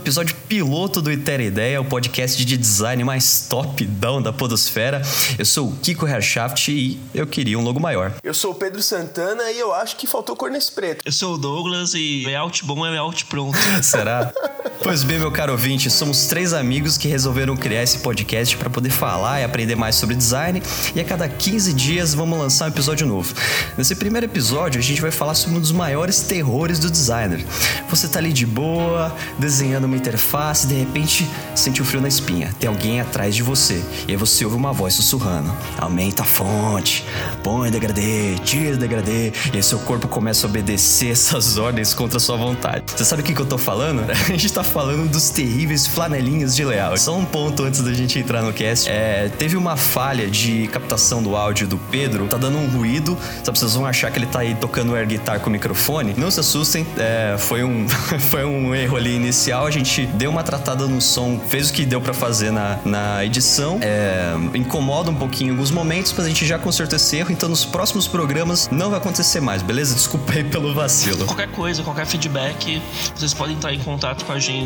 Episódio piloto do Itera Ideia, o podcast de design mais top-down da podosfera. Eu sou o Kiko Herrschaft e eu queria um logo maior. Eu sou o Pedro Santana e eu acho que faltou cor nesse preto. Eu sou o Douglas e layout bom é layout pronto. Será? Pois bem, meu caro ouvinte, somos três amigos que resolveram criar esse podcast para poder falar e aprender mais sobre design e a cada 15 dias vamos lançar um episódio novo. Nesse primeiro episódio, a gente vai falar sobre um dos maiores terrores do designer. Você tá ali de boa, desenhando uma interface, de repente sente um frio na espinha. Tem alguém atrás de você. E aí você ouve uma voz sussurrando: aumenta a fonte, põe degradê, tira degradê. E aí seu corpo começa a obedecer essas ordens contra sua vontade. Você sabe o que, que eu tô falando? A gente tá falando dos terríveis flanelinhos de layout. Só um ponto antes da gente entrar no cast. É, teve uma falha de captação do áudio do Pedro, tá dando um ruído. Sabe, vocês vão achar que ele tá aí tocando air guitar com o microfone. Não se assustem, é, foi, um, foi um erro ali inicial. A gente deu uma tratada no som, fez o que deu para fazer na, na edição. É, incomoda um pouquinho em alguns momentos, mas a gente já consertou esse erro. Então nos próximos programas não vai acontecer mais, beleza? Desculpa aí pelo vacilo. Qualquer coisa, qualquer feedback, vocês podem entrar em contato com a gente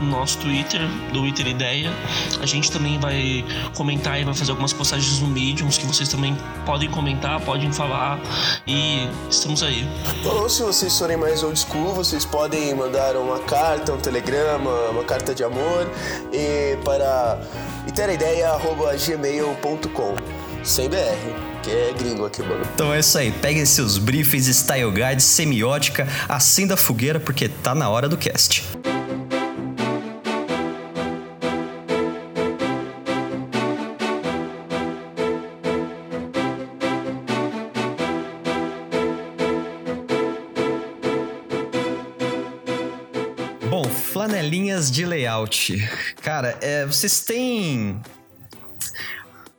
no nosso Twitter, do Twitter Ideia. A gente também vai comentar e vai fazer algumas postagens no Mediums que vocês também podem comentar, podem falar e estamos aí. Ou se vocês forem mais old school, vocês podem mandar uma carta, um telegrama, uma carta de amor e para iteraideia.gmail.com sem BR que é gringo aqui, mano. Então é isso aí. Peguem seus briefings, style guide, semiótica, acenda a fogueira porque tá na hora do cast. Bom, flanelinhas de layout. Cara, é, vocês têm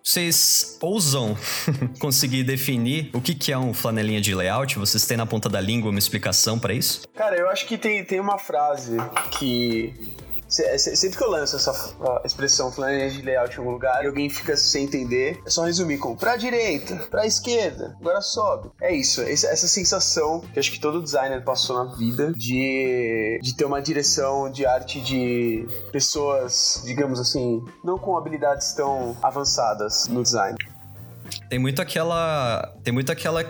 vocês ousam conseguir definir o que, que é um flanelinha de layout? Vocês têm na ponta da língua uma explicação para isso? Cara, eu acho que tem, tem uma frase que Sempre que eu lanço essa expressão flanelinha de layout em algum lugar e alguém fica sem entender, é só resumir com pra direita, pra esquerda, agora sobe. É isso, essa sensação que acho que todo designer passou na vida de, de ter uma direção de arte de pessoas, digamos assim, não com habilidades tão avançadas no design. Tem muito aquela. Tem muito aquela.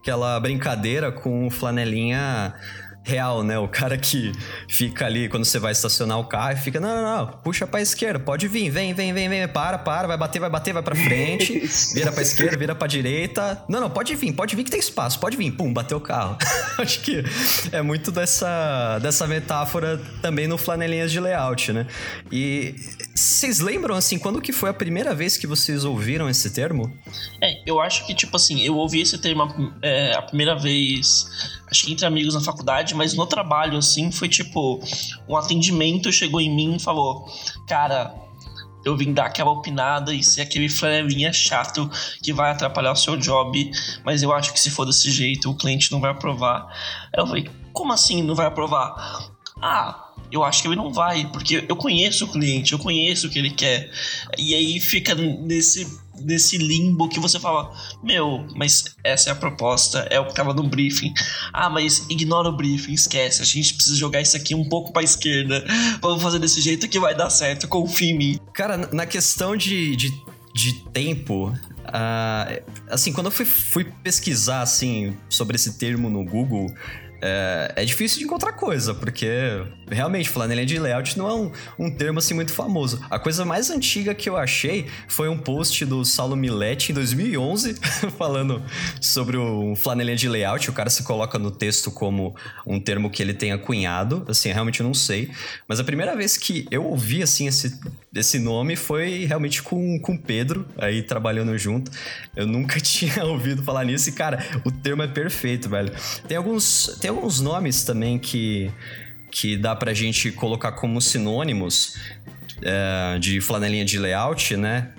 aquela brincadeira com flanelinha real, né? O cara que fica ali quando você vai estacionar o carro e fica, não, não, não, puxa pra esquerda, pode vir, vem, vem, vem, vem, para, para, vai bater, vai bater, vai pra frente, vira pra esquerda, vira pra direita. Não, não, pode vir, pode vir que tem espaço, pode vir, pum, bateu o carro. Acho que é muito dessa, dessa metáfora também no flanelinhas de layout, né? E vocês lembram, assim, quando que foi a primeira vez que vocês ouviram esse termo? É, eu acho que, tipo assim, eu ouvi esse termo é, a primeira vez, acho que entre amigos na faculdade, mas no trabalho, assim, foi tipo: um atendimento chegou em mim e falou, cara. Eu vim dar aquela opinada e ser aquele flanelinha chato que vai atrapalhar o seu job, mas eu acho que se for desse jeito, o cliente não vai aprovar. Aí eu falei, como assim não vai aprovar? Ah, eu acho que ele não vai, porque eu conheço o cliente, eu conheço o que ele quer. E aí fica nesse nesse limbo que você fala, meu, mas essa é a proposta, é o que tava no briefing. Ah, mas ignora o briefing, esquece, a gente precisa jogar isso aqui um pouco pra esquerda. Vamos fazer desse jeito que vai dar certo, confia em mim. Cara, na questão de, de, de tempo, uh, assim, quando eu fui, fui pesquisar, assim, sobre esse termo no Google, é, é, difícil de encontrar coisa, porque realmente flanelinha de layout não é um, um, termo assim muito famoso. A coisa mais antiga que eu achei foi um post do Saulo Milete em 2011 falando sobre o flanelinha de layout. O cara se coloca no texto como um termo que ele tenha cunhado, assim, realmente eu não sei. Mas a primeira vez que eu ouvi assim esse, esse nome foi realmente com com Pedro aí trabalhando junto. Eu nunca tinha ouvido falar nisso e cara, o termo é perfeito, velho. Tem alguns tem alguns nomes também que, que dá pra gente colocar como sinônimos é, de flanelinha de layout, né?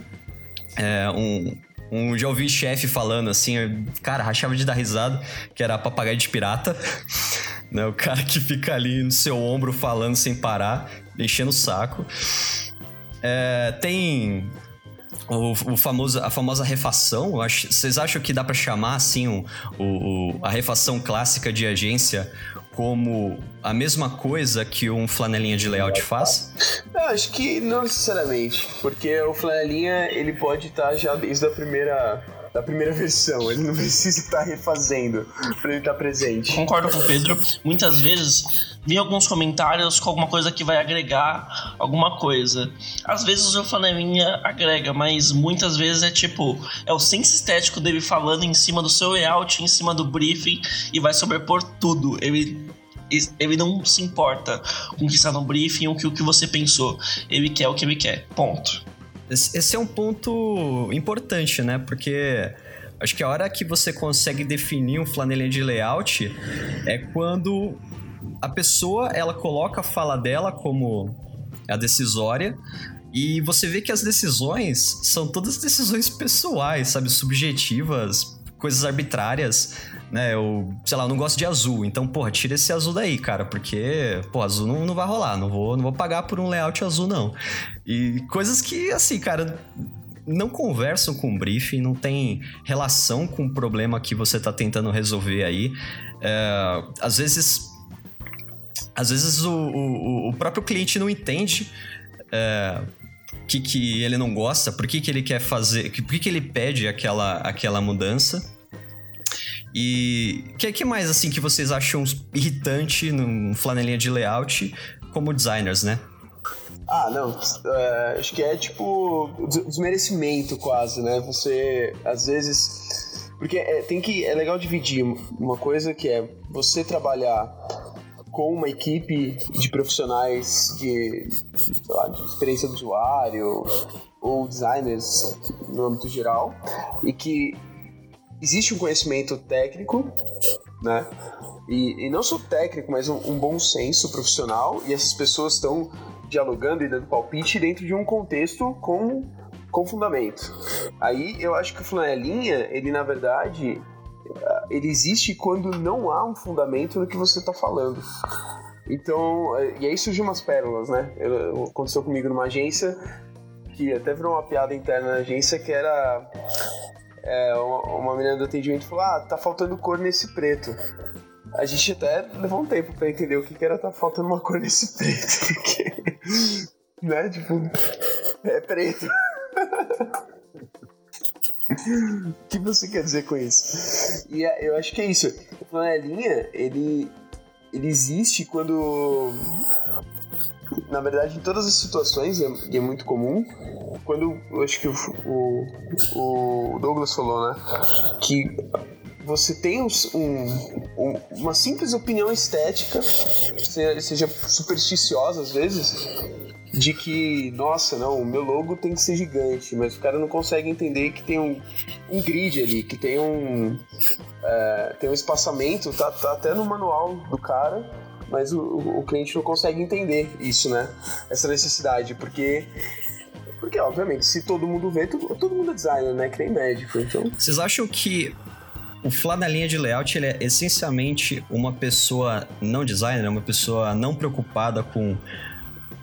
É, um, um, já ouvi chefe falando assim, cara, rachava de dar risada, que era papagaio de pirata. né? O cara que fica ali no seu ombro falando sem parar, enchendo o saco. É, tem o, o, famoso, a famosa refação, acho, vocês acham que dá para chamar assim o, o, a refação clássica de agência como a mesma coisa que um flanelinha de layout faz? Eu acho que não necessariamente, porque o flanelinha ele pode estar já desde a primeira da primeira versão. Ele não precisa estar refazendo para ele estar presente. Concordo com o Pedro. Muitas vezes vi alguns comentários com alguma coisa que vai agregar alguma coisa. Às vezes o flanelinha agrega, mas muitas vezes é tipo, é o senso estético dele falando em cima do seu layout, em cima do briefing e vai sobrepor tudo. Ele ele não se importa com o que está no briefing ou com o que você pensou. Ele quer o que ele quer. Ponto. Esse é um ponto importante, né? Porque acho que a hora que você consegue definir um flanelinha de layout é quando a pessoa ela coloca a fala dela como a decisória e você vê que as decisões são todas decisões pessoais, sabe, subjetivas, coisas arbitrárias né? Eu, sei lá, eu não gosto de azul. Então, porra, tira esse azul daí, cara, porque, pô, azul não, não vai rolar. Não vou, não vou pagar por um layout azul, não. E coisas que, assim, cara, não conversam com o briefing, não tem relação com o problema que você tá tentando resolver aí. É, às vezes. Às vezes o, o, o próprio cliente não entende. É, que, que ele não gosta, por que, que ele quer fazer, por que, que ele pede aquela, aquela mudança. E o que, que mais assim que vocês acham irritante no flanelinha de layout como designers, né? Ah, não. É, acho que é tipo desmerecimento quase, né? Você às vezes. Porque é, tem que. É legal dividir uma coisa que é você trabalhar com uma equipe de profissionais de, lá, de experiência do usuário ou designers no âmbito geral e que existe um conhecimento técnico, né? E, e não só técnico, mas um, um, bom senso profissional, e essas pessoas estão dialogando e dando palpite dentro de um contexto com, com fundamento. Aí eu acho que o flanelinha, ele na verdade, ele existe quando não há um fundamento no que você está falando. Então, e aí surgem umas pérolas, né? Eu, aconteceu comigo numa agência que até virou uma piada interna na agência que era é, uma, menina do atendimento falou: Ah, tá faltando cor nesse preto. A gente até levou um tempo pra entender o que, que era tá faltando uma cor nesse preto. Porque, né? Tipo, é preto. o que você quer dizer com isso? E é, eu acho que é isso. O flanelinha, ele, ele existe quando na verdade, em todas as situações, e é muito comum, quando eu acho que o, o, o Douglas falou, né? Que você tem um, um, uma simples opinião estética, seja supersticiosa às vezes, de que, nossa, não, o meu logo tem que ser gigante, mas o cara não consegue entender que tem um, um grid ali, que tem um, é, tem um espaçamento, tá, tá até no manual do cara, mas o, o, cliente não consegue entender isso, né? Essa necessidade, porque porque, obviamente, se todo mundo vê, todo, todo mundo é designer, né? Que nem médico, então... Vocês acham que o flanelinha de layout ele é essencialmente uma pessoa não designer, uma pessoa não preocupada com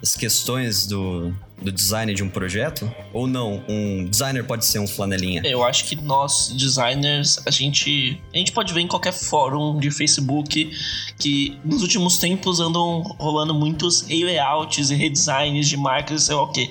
as questões do, do design de um projeto? Ou não? Um designer pode ser um flanelinha? Eu acho que nós, designers, a gente, a gente pode ver em qualquer fórum de Facebook que nos últimos tempos andam rolando muitos layouts e redesigns de marcas e sei lá o quê.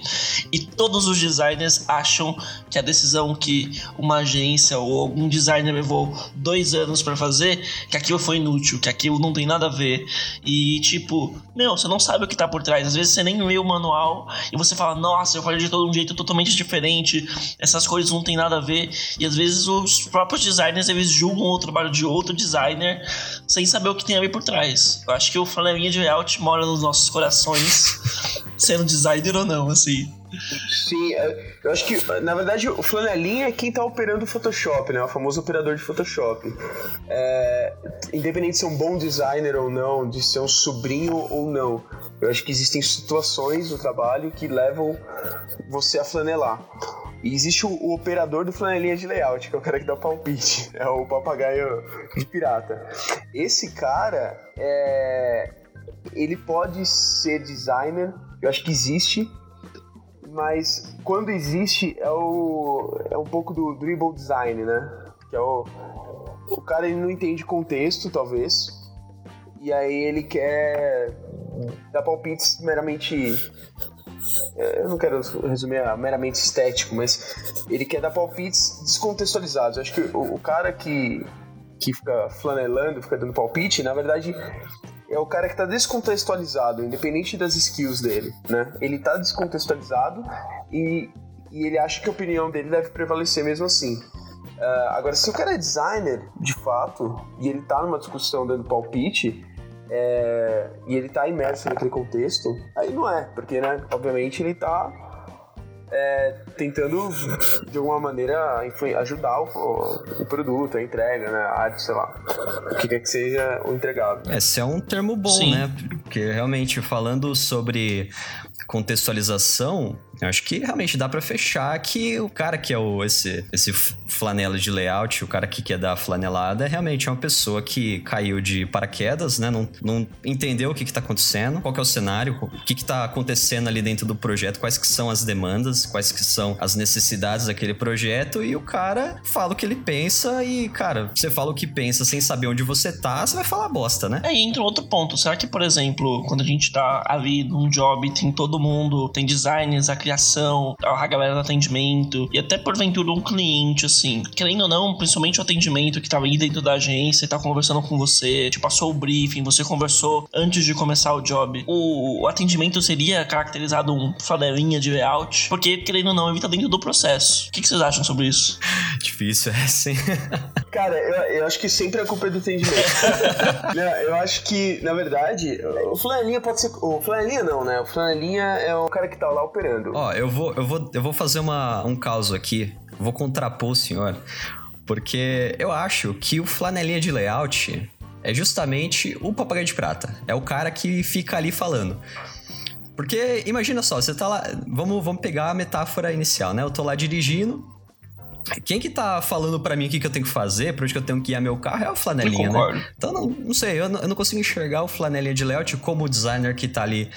E todos os designers acham que a decisão que uma agência ou algum designer levou dois anos para fazer, que aquilo foi inútil, que aquilo não tem nada a ver. E tipo, meu, você não sabe o que tá por trás. Às vezes você nem lê o manual e você fala, nossa, eu falei de todo um jeito totalmente diferente, essas coisas não tem nada a ver. E às vezes os próprios designers eles julgam o trabalho de outro designer sem saber o que tem a ver por trás. Eu acho que o flanelinha de layout mora nos nossos corações, sendo designer ou não, assim. Sim, é, eu acho que, na verdade, o flanelinha é quem tá operando o Photoshop, né? O famoso operador de Photoshop. É, independente de ser um bom designer ou não, de ser um sobrinho ou não, eu acho que existem situações no trabalho que levam você a flanelar. E existe o, o, operador do flanelinha de layout, que é o cara que dá palpite. É o papagaio de pirata. Esse cara, é, ele pode ser designer, eu acho que existe, mas quando existe é o é um pouco do dribble design, né? Que é o o cara ele não entende contexto, talvez. E aí ele quer dar palpites meramente eu não quero resumir a meramente estético, mas ele quer dar palpites descontextualizados. Eu acho que o, o, cara que, que fica flanelando, fica dando palpite, na verdade é o cara que está descontextualizado, independente das skills dele, né? Ele está descontextualizado e, e ele acha que a opinião dele deve prevalecer mesmo assim. Uh, agora, se o cara é designer, de fato, e ele está numa discussão dando palpite, é, e ele tá imerso naquele contexto, aí não é, porque, né, obviamente ele tá é, tentando, de alguma maneira, ajudar o, o, produto, a entrega, né, a arte, sei lá, o que quer que seja o entregado. Esse é um termo bom, Sim. né, porque realmente falando sobre contextualização, eu acho que realmente dá para fechar que o cara que é o, esse, esse flanela de layout, o cara que quer dar flanelada, realmente é uma pessoa que caiu de paraquedas, né? Não, não entendeu o que, que tá acontecendo, qual que é o cenário, o que, que tá acontecendo ali dentro do projeto, quais que são as demandas, quais que são as necessidades daquele projeto, e o cara fala o que ele pensa e, cara, você fala o que pensa sem saber onde você tá, você vai falar bosta, né? Aí entra outro ponto. Será que, por exemplo, quando a gente tá ali num job, tem todo mundo, tem designers, a criação, a galera do atendimento e até porventura um cliente, assim. Querendo ou não, principalmente o atendimento que tava aí dentro da agência e tá conversando com você, te passou o briefing, você conversou antes de começar o job. O, o atendimento seria caracterizado um flanelinha de layout, porque querendo ou não, ele tá dentro do processo. O que, que vocês acham sobre isso? Difícil, é sim. Cara, eu, eu, acho que sempre a culpa é do atendimento. não, eu acho que, na verdade, o flanelinha pode ser. O flanelinha não, né? O flanelinha é o cara que tá lá operando. Ó, eu vou, eu vou, eu vou fazer uma, um caso aqui. Vou contrapor o senhor. Porque eu acho que o flanelinha de layout é justamente o papagaio de prata. É o cara que fica ali falando. Porque imagina só, você tá lá. Vamos, vamos pegar a metáfora inicial, né? Eu tô lá dirigindo, quem que tá falando para mim o que, que eu tenho que fazer, pra onde que eu tenho que ir meu carro, é o flanelinha, né? Então, não, não sei, eu não, eu não, consigo enxergar o flanelinha de layout como o designer que tá ali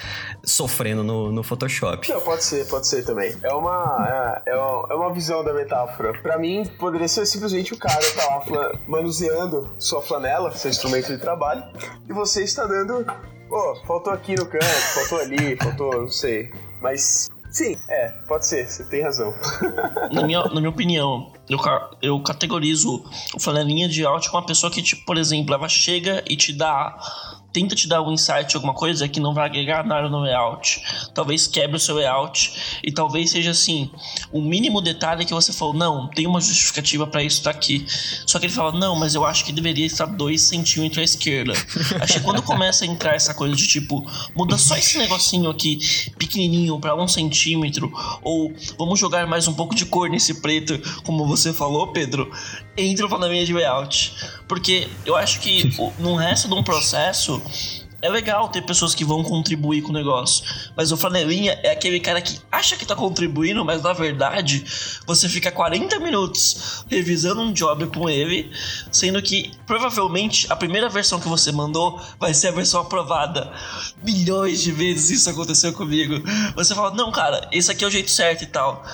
sofrendo no, no Photoshop. Não, pode ser, pode ser também. É uma, é, é uma visão da metáfora. Para mim, poderia ser simplesmente o cara tá lá manuseando sua flanela, seu instrumento de trabalho, e você está dando... Pô, oh, faltou aqui no canto, faltou ali, faltou, não sei. Mas Sim, é, pode ser, você tem razão. na, minha, na minha opinião, eu, eu categorizo o flanelinha de áudio como uma pessoa que, tipo, por exemplo, ela chega e te dá tenta te dar um insight, alguma coisa que não vai agregar nada no layout. Talvez quebre o seu layout e talvez seja assim, o mínimo detalhe que você falou, não, tem uma justificativa para isso tá aqui. Só que ele fala, não, mas eu acho que deveria estar 2 centímetros à esquerda. acho que quando começa a entrar essa coisa de tipo, muda só esse negocinho aqui pequenininho para um centímetro, ou vamos jogar mais um pouco de cor nesse preto, como você falou, Pedro, entra na minha de layout. Porque eu acho que no resto de um processo é legal ter pessoas que vão contribuir com o negócio. Mas o flanelinha é aquele cara que acha que tá contribuindo, mas na verdade você fica 40 minutos revisando um job com ele, sendo que provavelmente a primeira versão que você mandou vai ser a versão aprovada. Milhões de vezes isso aconteceu comigo. Você fala, não, cara, esse aqui é o jeito certo e tal.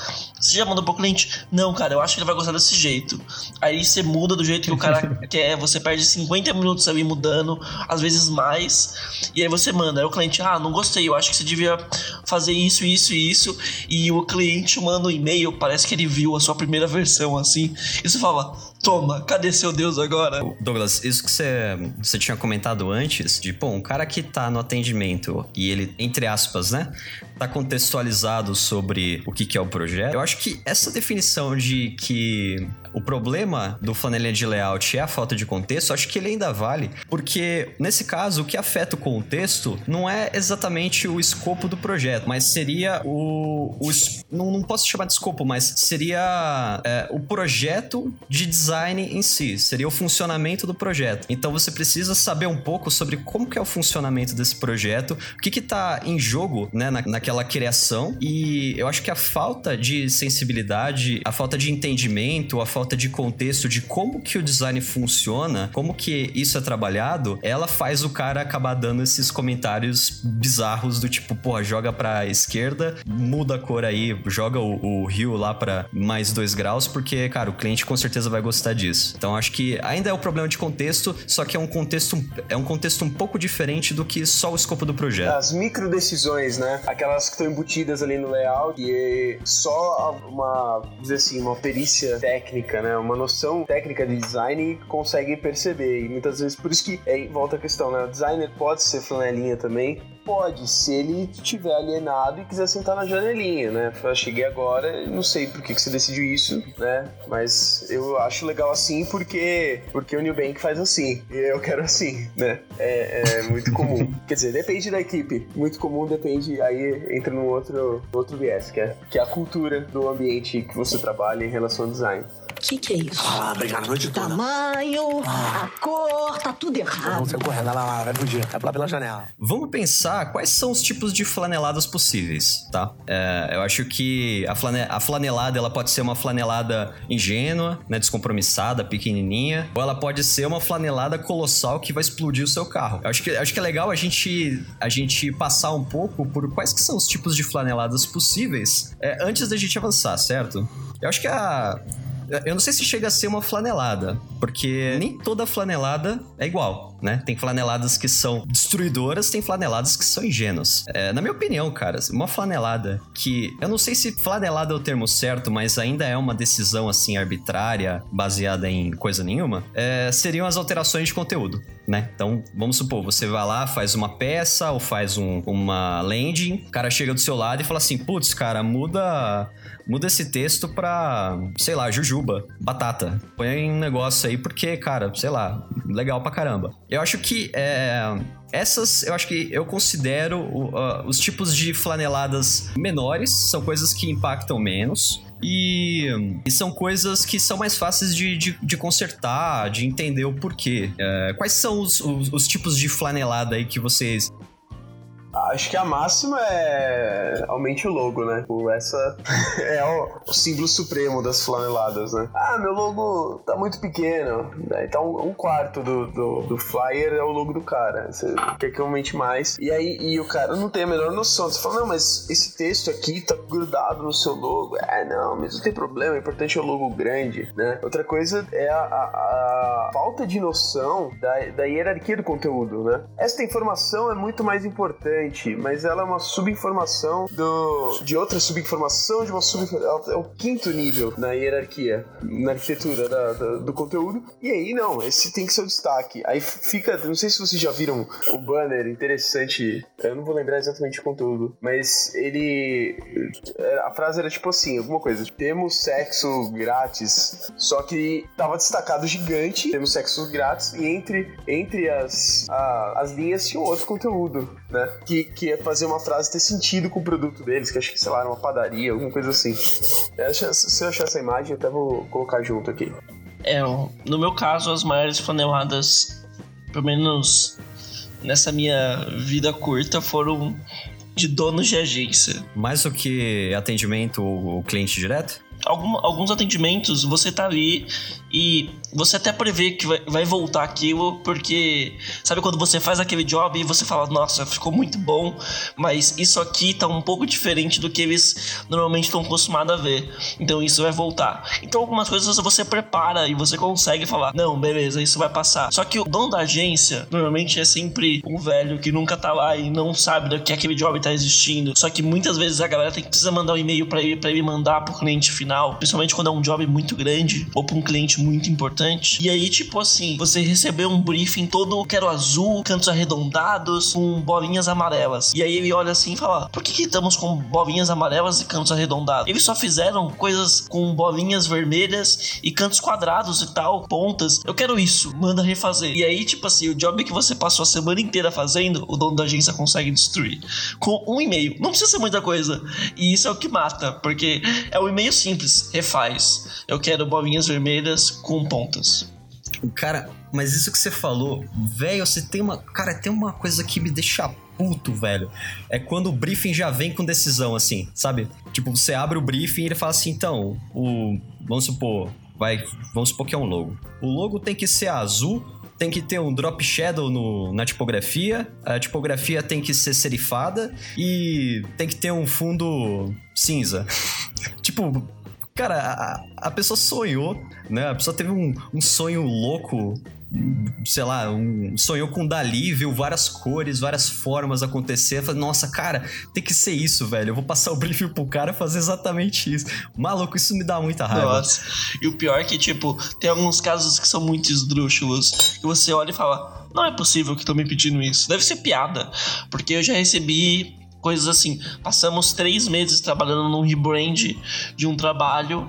Você já mandou pro cliente? Não, cara, eu acho que ele vai gostar desse jeito. Aí você muda do jeito que o cara quer, você perde 50 minutos ali mudando, às vezes mais. E aí você manda. Aí o cliente, ah, não gostei, eu acho que você devia fazer isso, isso e isso. E o cliente manda um e-mail, parece que ele viu a sua primeira versão assim. E você fala, Toma, cadê seu Deus agora? Douglas, isso que você, tinha comentado antes, de, pô, um cara que tá no atendimento e ele, entre aspas, né, tá contextualizado sobre o que, que é o projeto, eu acho que essa definição de que o problema do flanelinha de layout é a falta de contexto, acho que ele ainda vale, porque nesse caso o que afeta o contexto não é exatamente o escopo do projeto, mas seria o. o não, não posso chamar de escopo, mas seria é, o projeto de design em si, seria o funcionamento do projeto. Então você precisa saber um pouco sobre como que é o funcionamento desse projeto, o que que tá em jogo, né, na, naquela criação, e eu acho que a falta de sensibilidade, a falta de entendimento, a falta falta de contexto de como que o design funciona, como que isso é trabalhado, ela faz o cara acabar dando esses comentários bizarros do tipo, porra, joga pra esquerda, muda a cor aí, joga o, o rio lá para mais dois graus, porque, cara, o cliente com certeza vai gostar disso. Então acho que ainda é o problema de contexto, só que é um contexto, é um contexto um pouco diferente do que só o escopo do projeto. As micro decisões, né? Aquelas que estão embutidas ali no layout e só uma, dizer assim, uma perícia técnica, né? Uma noção técnica de design consegue perceber. E muitas vezes, por isso que é, volta a questão, né? O designer pode ser flanelinha também, Pode, se ele estiver alienado e quiser sentar na janelinha, né? Eu cheguei agora, não sei por que, que você decidiu isso, né? Mas eu acho legal assim porque, porque o New Bank faz assim. E eu quero assim, né? É, é muito comum. Quer dizer, depende da equipe. Muito comum depende, aí entra num outro, outro viés, que é, que é a cultura do ambiente que você trabalha em relação ao design. O que, que é isso? Ah, obrigado a noite O toda. tamanho, a cor, tá tudo errado. Vamos sair correndo, vai lá, lá, vai fugir. Vai pular pela janela. Vamos pensar quais são os tipos de flaneladas possíveis, tá? É, eu acho que a, flane- a flanelada ela pode ser uma flanelada ingênua, né, descompromissada, pequenininha, ou ela pode ser uma flanelada colossal que vai explodir o seu carro. Eu acho que, acho que é legal a gente, a gente passar um pouco por quais que são os tipos de flaneladas possíveis é, antes da gente avançar, certo? Eu acho que a, eu não sei se chega a ser uma flanelada, porque nem toda flanelada é igual, né? Tem flaneladas que são destruidoras, tem flaneladas que são ingênuas. É, na minha opinião, cara, uma flanelada que. Eu não sei se flanelada é o termo certo, mas ainda é uma decisão assim arbitrária, baseada em coisa nenhuma, é, seriam as alterações de conteúdo. Né? Então, vamos supor, você vai lá, faz uma peça ou faz um- uma landing, o cara chega do seu lado e fala assim: putz, cara, muda muda esse texto pra, sei lá, jujuba, batata. Põe um negócio aí porque, cara, sei lá, legal pra caramba. Eu acho que é, essas, eu acho que eu considero ah, os tipos de flaneladas menores, são coisas que impactam menos. E, e são coisas que são mais fáceis de, de, de consertar, de entender o porquê. É, quais são os, os, os tipos de flanelada aí que vocês Acho que a máxima é aumente o logo, né? Tipo, Essa é o, o símbolo supremo das flaneladas, né? Ah, meu logo tá muito pequeno. Tá um, quarto do, do, do flyer é o logo do cara. Você quer que aumente mais. E aí e o cara não tem a menor noção. Você fala, não, mas esse texto aqui tá grudado no seu logo. É, não, mas não tem problema. O importante é o logo grande, né? Outra coisa é a, a- a falta de noção da, da hierarquia do conteúdo, né? Esta informação é muito mais importante, mas ela é uma subinformação do, de outra subinformação, de uma subinformação. É o quinto nível na hierarquia, na arquitetura da- da- do conteúdo. E aí, não, esse tem que ser o destaque. Aí fica, não sei se vocês já viram o banner interessante, eu não vou lembrar exatamente o conteúdo, mas ele. A frase era tipo assim: alguma coisa. Temos sexo grátis, só que tava destacado gigante, temos sexo grátis, e entre, entre as, a- as linhas tinha outro conteúdo, né? Que, que ia fazer uma frase ter sentido com o produto deles, que acho que, sei lá, era uma padaria, alguma coisa assim. Se eu achar essa imagem, eu até vou colocar junto aqui. É, no meu caso, as maiores flaneladas, pelo menos nessa minha vida curta, foram de donos de agência. mais do que atendimento o cliente direto? Algum- alguns atendimentos você tá ali e você até prevê que vai, voltar aquilo, porque sabe quando você faz aquele job e você fala, nossa, ficou muito bom, mas isso aqui tá um pouco diferente do que eles normalmente estão acostumados a ver. Então isso vai voltar. Então algumas coisas você prepara e você consegue falar, não, beleza, isso vai passar. Só que o dono da agência normalmente é sempre um velho que nunca tá lá e não sabe do que aquele job tá existindo. Só que muitas vezes a galera tem que precisa mandar um e-mail para ele para ele mandar pro cliente final, principalmente quando é um job muito grande ou para um cliente muito importante. E aí, tipo assim, você recebeu um briefing todo quero azul, cantos arredondados, com bolinhas amarelas. E aí ele olha assim e fala: "Por que, que estamos com bolinhas amarelas e cantos arredondados? Eles só fizeram coisas com bolinhas vermelhas e cantos quadrados e tal, pontas. Eu quero isso, manda refazer." E aí, tipo assim, o job que você passou a semana inteira fazendo, o dono da agência consegue destruir com um e-mail. Não precisa ser muita coisa. E isso é o que mata, porque é um e-mail simples, refaz. Eu quero bolinhas vermelhas com pontas. Cara, mas isso que você falou, velho, você tem uma. Cara, tem uma coisa que me deixa puto, velho. É quando o briefing já vem com decisão, assim, sabe? Tipo, você abre o briefing e ele fala assim, então, o. Vamos supor. vai, vamos supor que é um logo. O logo tem que ser azul, tem que ter um drop shadow no, na tipografia, a tipografia tem que ser serifada e tem que ter um fundo cinza. tipo, cara, a, a pessoa sonhou, né? A pessoa teve um, um sonho louco sei lá, um, sonhou com Dali, viu várias cores, várias formas acontecer. Nossa, cara, tem que ser isso, velho. Eu vou passar o briefing pro cara fazer exatamente isso. Maluco, isso me dá muita raiva. Nossa. E o pior é que, tipo, tem alguns casos que são muito esdrúxulos. Que você olha e fala, não é possível que estão me pedindo isso. Deve ser piada. Porque eu já recebi coisas assim. Passamos três meses trabalhando num rebrand de um trabalho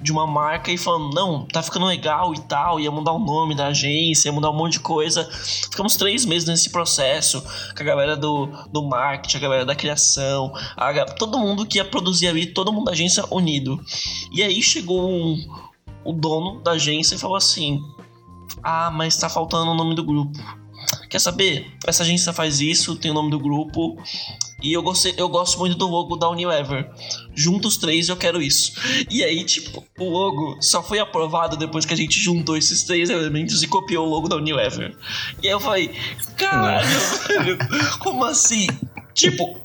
de uma marca e falando, não, tá ficando legal e tal, ia mudar o nome da agência, ia mudar um monte de coisa. Ficamos três meses nesse processo, com a galera do, do marketing, a galera da criação, a, todo mundo que ia produzir ali, todo mundo da agência unido. E aí chegou um, o dono da agência e falou assim: Ah, mas tá faltando o nome do grupo. Quer saber? Essa agência faz isso, tem o nome do grupo. E eu, gostei, eu gosto muito do logo da Unilever. Juntos três eu quero isso. E aí, tipo, o logo só foi aprovado depois que a gente juntou esses três elementos e copiou o logo da Unilever. E aí eu falei, caralho, velho, como assim? Tipo,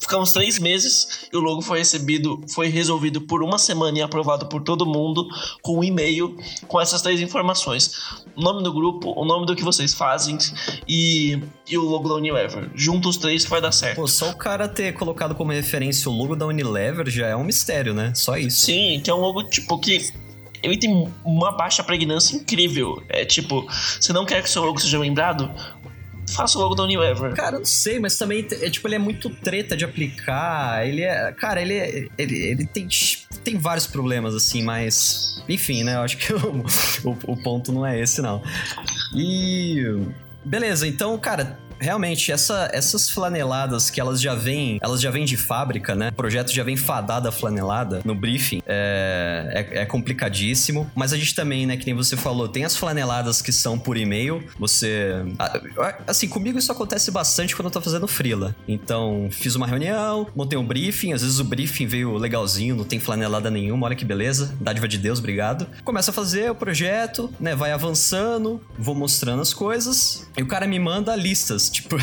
Ficamos três meses e o logo foi recebido, foi resolvido por uma semana e aprovado por todo mundo com um e-mail com essas três informações: o nome do grupo, o nome do que vocês fazem e, e o logo da Unilever. Juntos os três vai dar certo. Pô, só o cara ter colocado como referência o logo da Unilever já é um mistério, né? Só isso. Sim, que é um logo tipo que ele tem uma baixa pregnância incrível. É tipo, você não quer que seu logo seja lembrado? Faça logo da Unilever. Cara, eu não sei, mas também é, tipo, ele é muito treta de aplicar. Ele é. Cara, ele é. Ele, ele tem, tem vários problemas, assim, mas. Enfim, né? Eu acho que o, o, o ponto não é esse, não. E. Beleza, então, cara, realmente, essa, essas flaneladas que elas já vêm, elas já vêm de fábrica, né? O projeto já vem fadada flanelada no briefing. É, é, é, complicadíssimo. Mas a gente também, né, que nem você falou, tem as flaneladas que são por e-mail. Você. Assim, comigo isso acontece bastante quando eu tô fazendo freela. Então, fiz uma reunião, montei um briefing. Às vezes o briefing veio legalzinho, não tem flanelada nenhuma. Olha que beleza. Dádiva de Deus, obrigado. Começa a fazer o projeto, né? Vai avançando, vou mostrando as coisas. E o cara me manda listas tipo,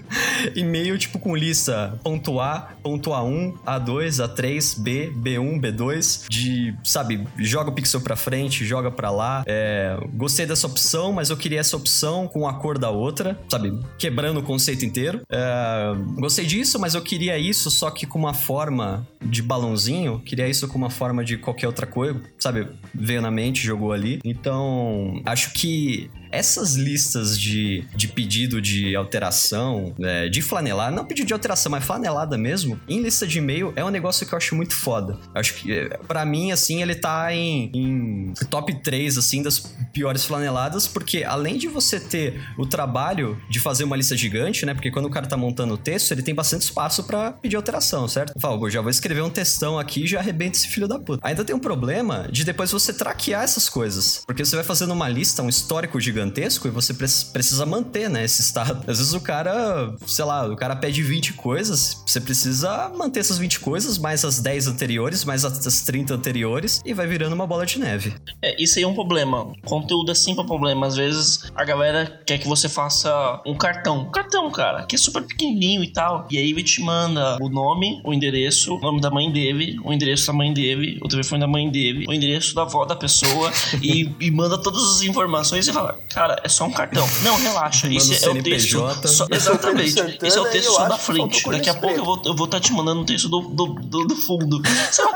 e-mail, tipo, com lista ponto A, ponto A1, A2, A3, B, B1, B2, de, sabe, joga o pixel pra frente, joga pra lá. É, gostei dessa opção, mas eu queria essa opção com a cor da outra, sabe, quebrando o conceito inteiro. É, gostei disso, mas eu queria isso, só que com uma forma de balãozinho, queria isso com uma forma de qualquer outra coisa, sabe, veio na mente, jogou ali. Então, acho que essas listas de, de pedido de alteração, é, de flanelar, não pedido de alteração, mas flanelada mesmo, em lista de e-mail é um negócio que eu acho muito foda. acho que, é, para mim, assim, ele tá em, em top 3, assim, das piores flaneladas, porque além de você ter o trabalho de fazer uma lista gigante, né? Porque quando o cara tá montando o texto, ele tem bastante espaço para pedir alteração, certo? Fala, já vou escrever um textão aqui e já arrebenta esse filho da puta. Ainda tem um problema de depois você traquear essas coisas, porque você vai fazendo uma lista, um histórico gigante gigantesco e você precisa manter, né, esse estado. Às vezes o cara, sei lá, o cara pede 20 coisas, você precisa manter essas 20 coisas, mais as 10 anteriores, mais as 30 anteriores, e vai virando uma bola de neve. É, isso aí é um problema. Conteúdo é sempre um problema. Às vezes a galera quer que você faça um cartão. Um cartão, cara, que é super pequenininho e tal. E aí ele te manda o nome, o endereço, o nome da mãe dele, o endereço da mãe dele, o telefone da mãe dele, o endereço da avó da pessoa e, e manda todas as informações e fala: Cara, é só um cartão. Não, relaxa. Isso é o texto. Só, exatamente. Esse é o texto só da frente. Daqui a pouco eu vou estar eu vou tá te mandando um texto do, do, do, do fundo.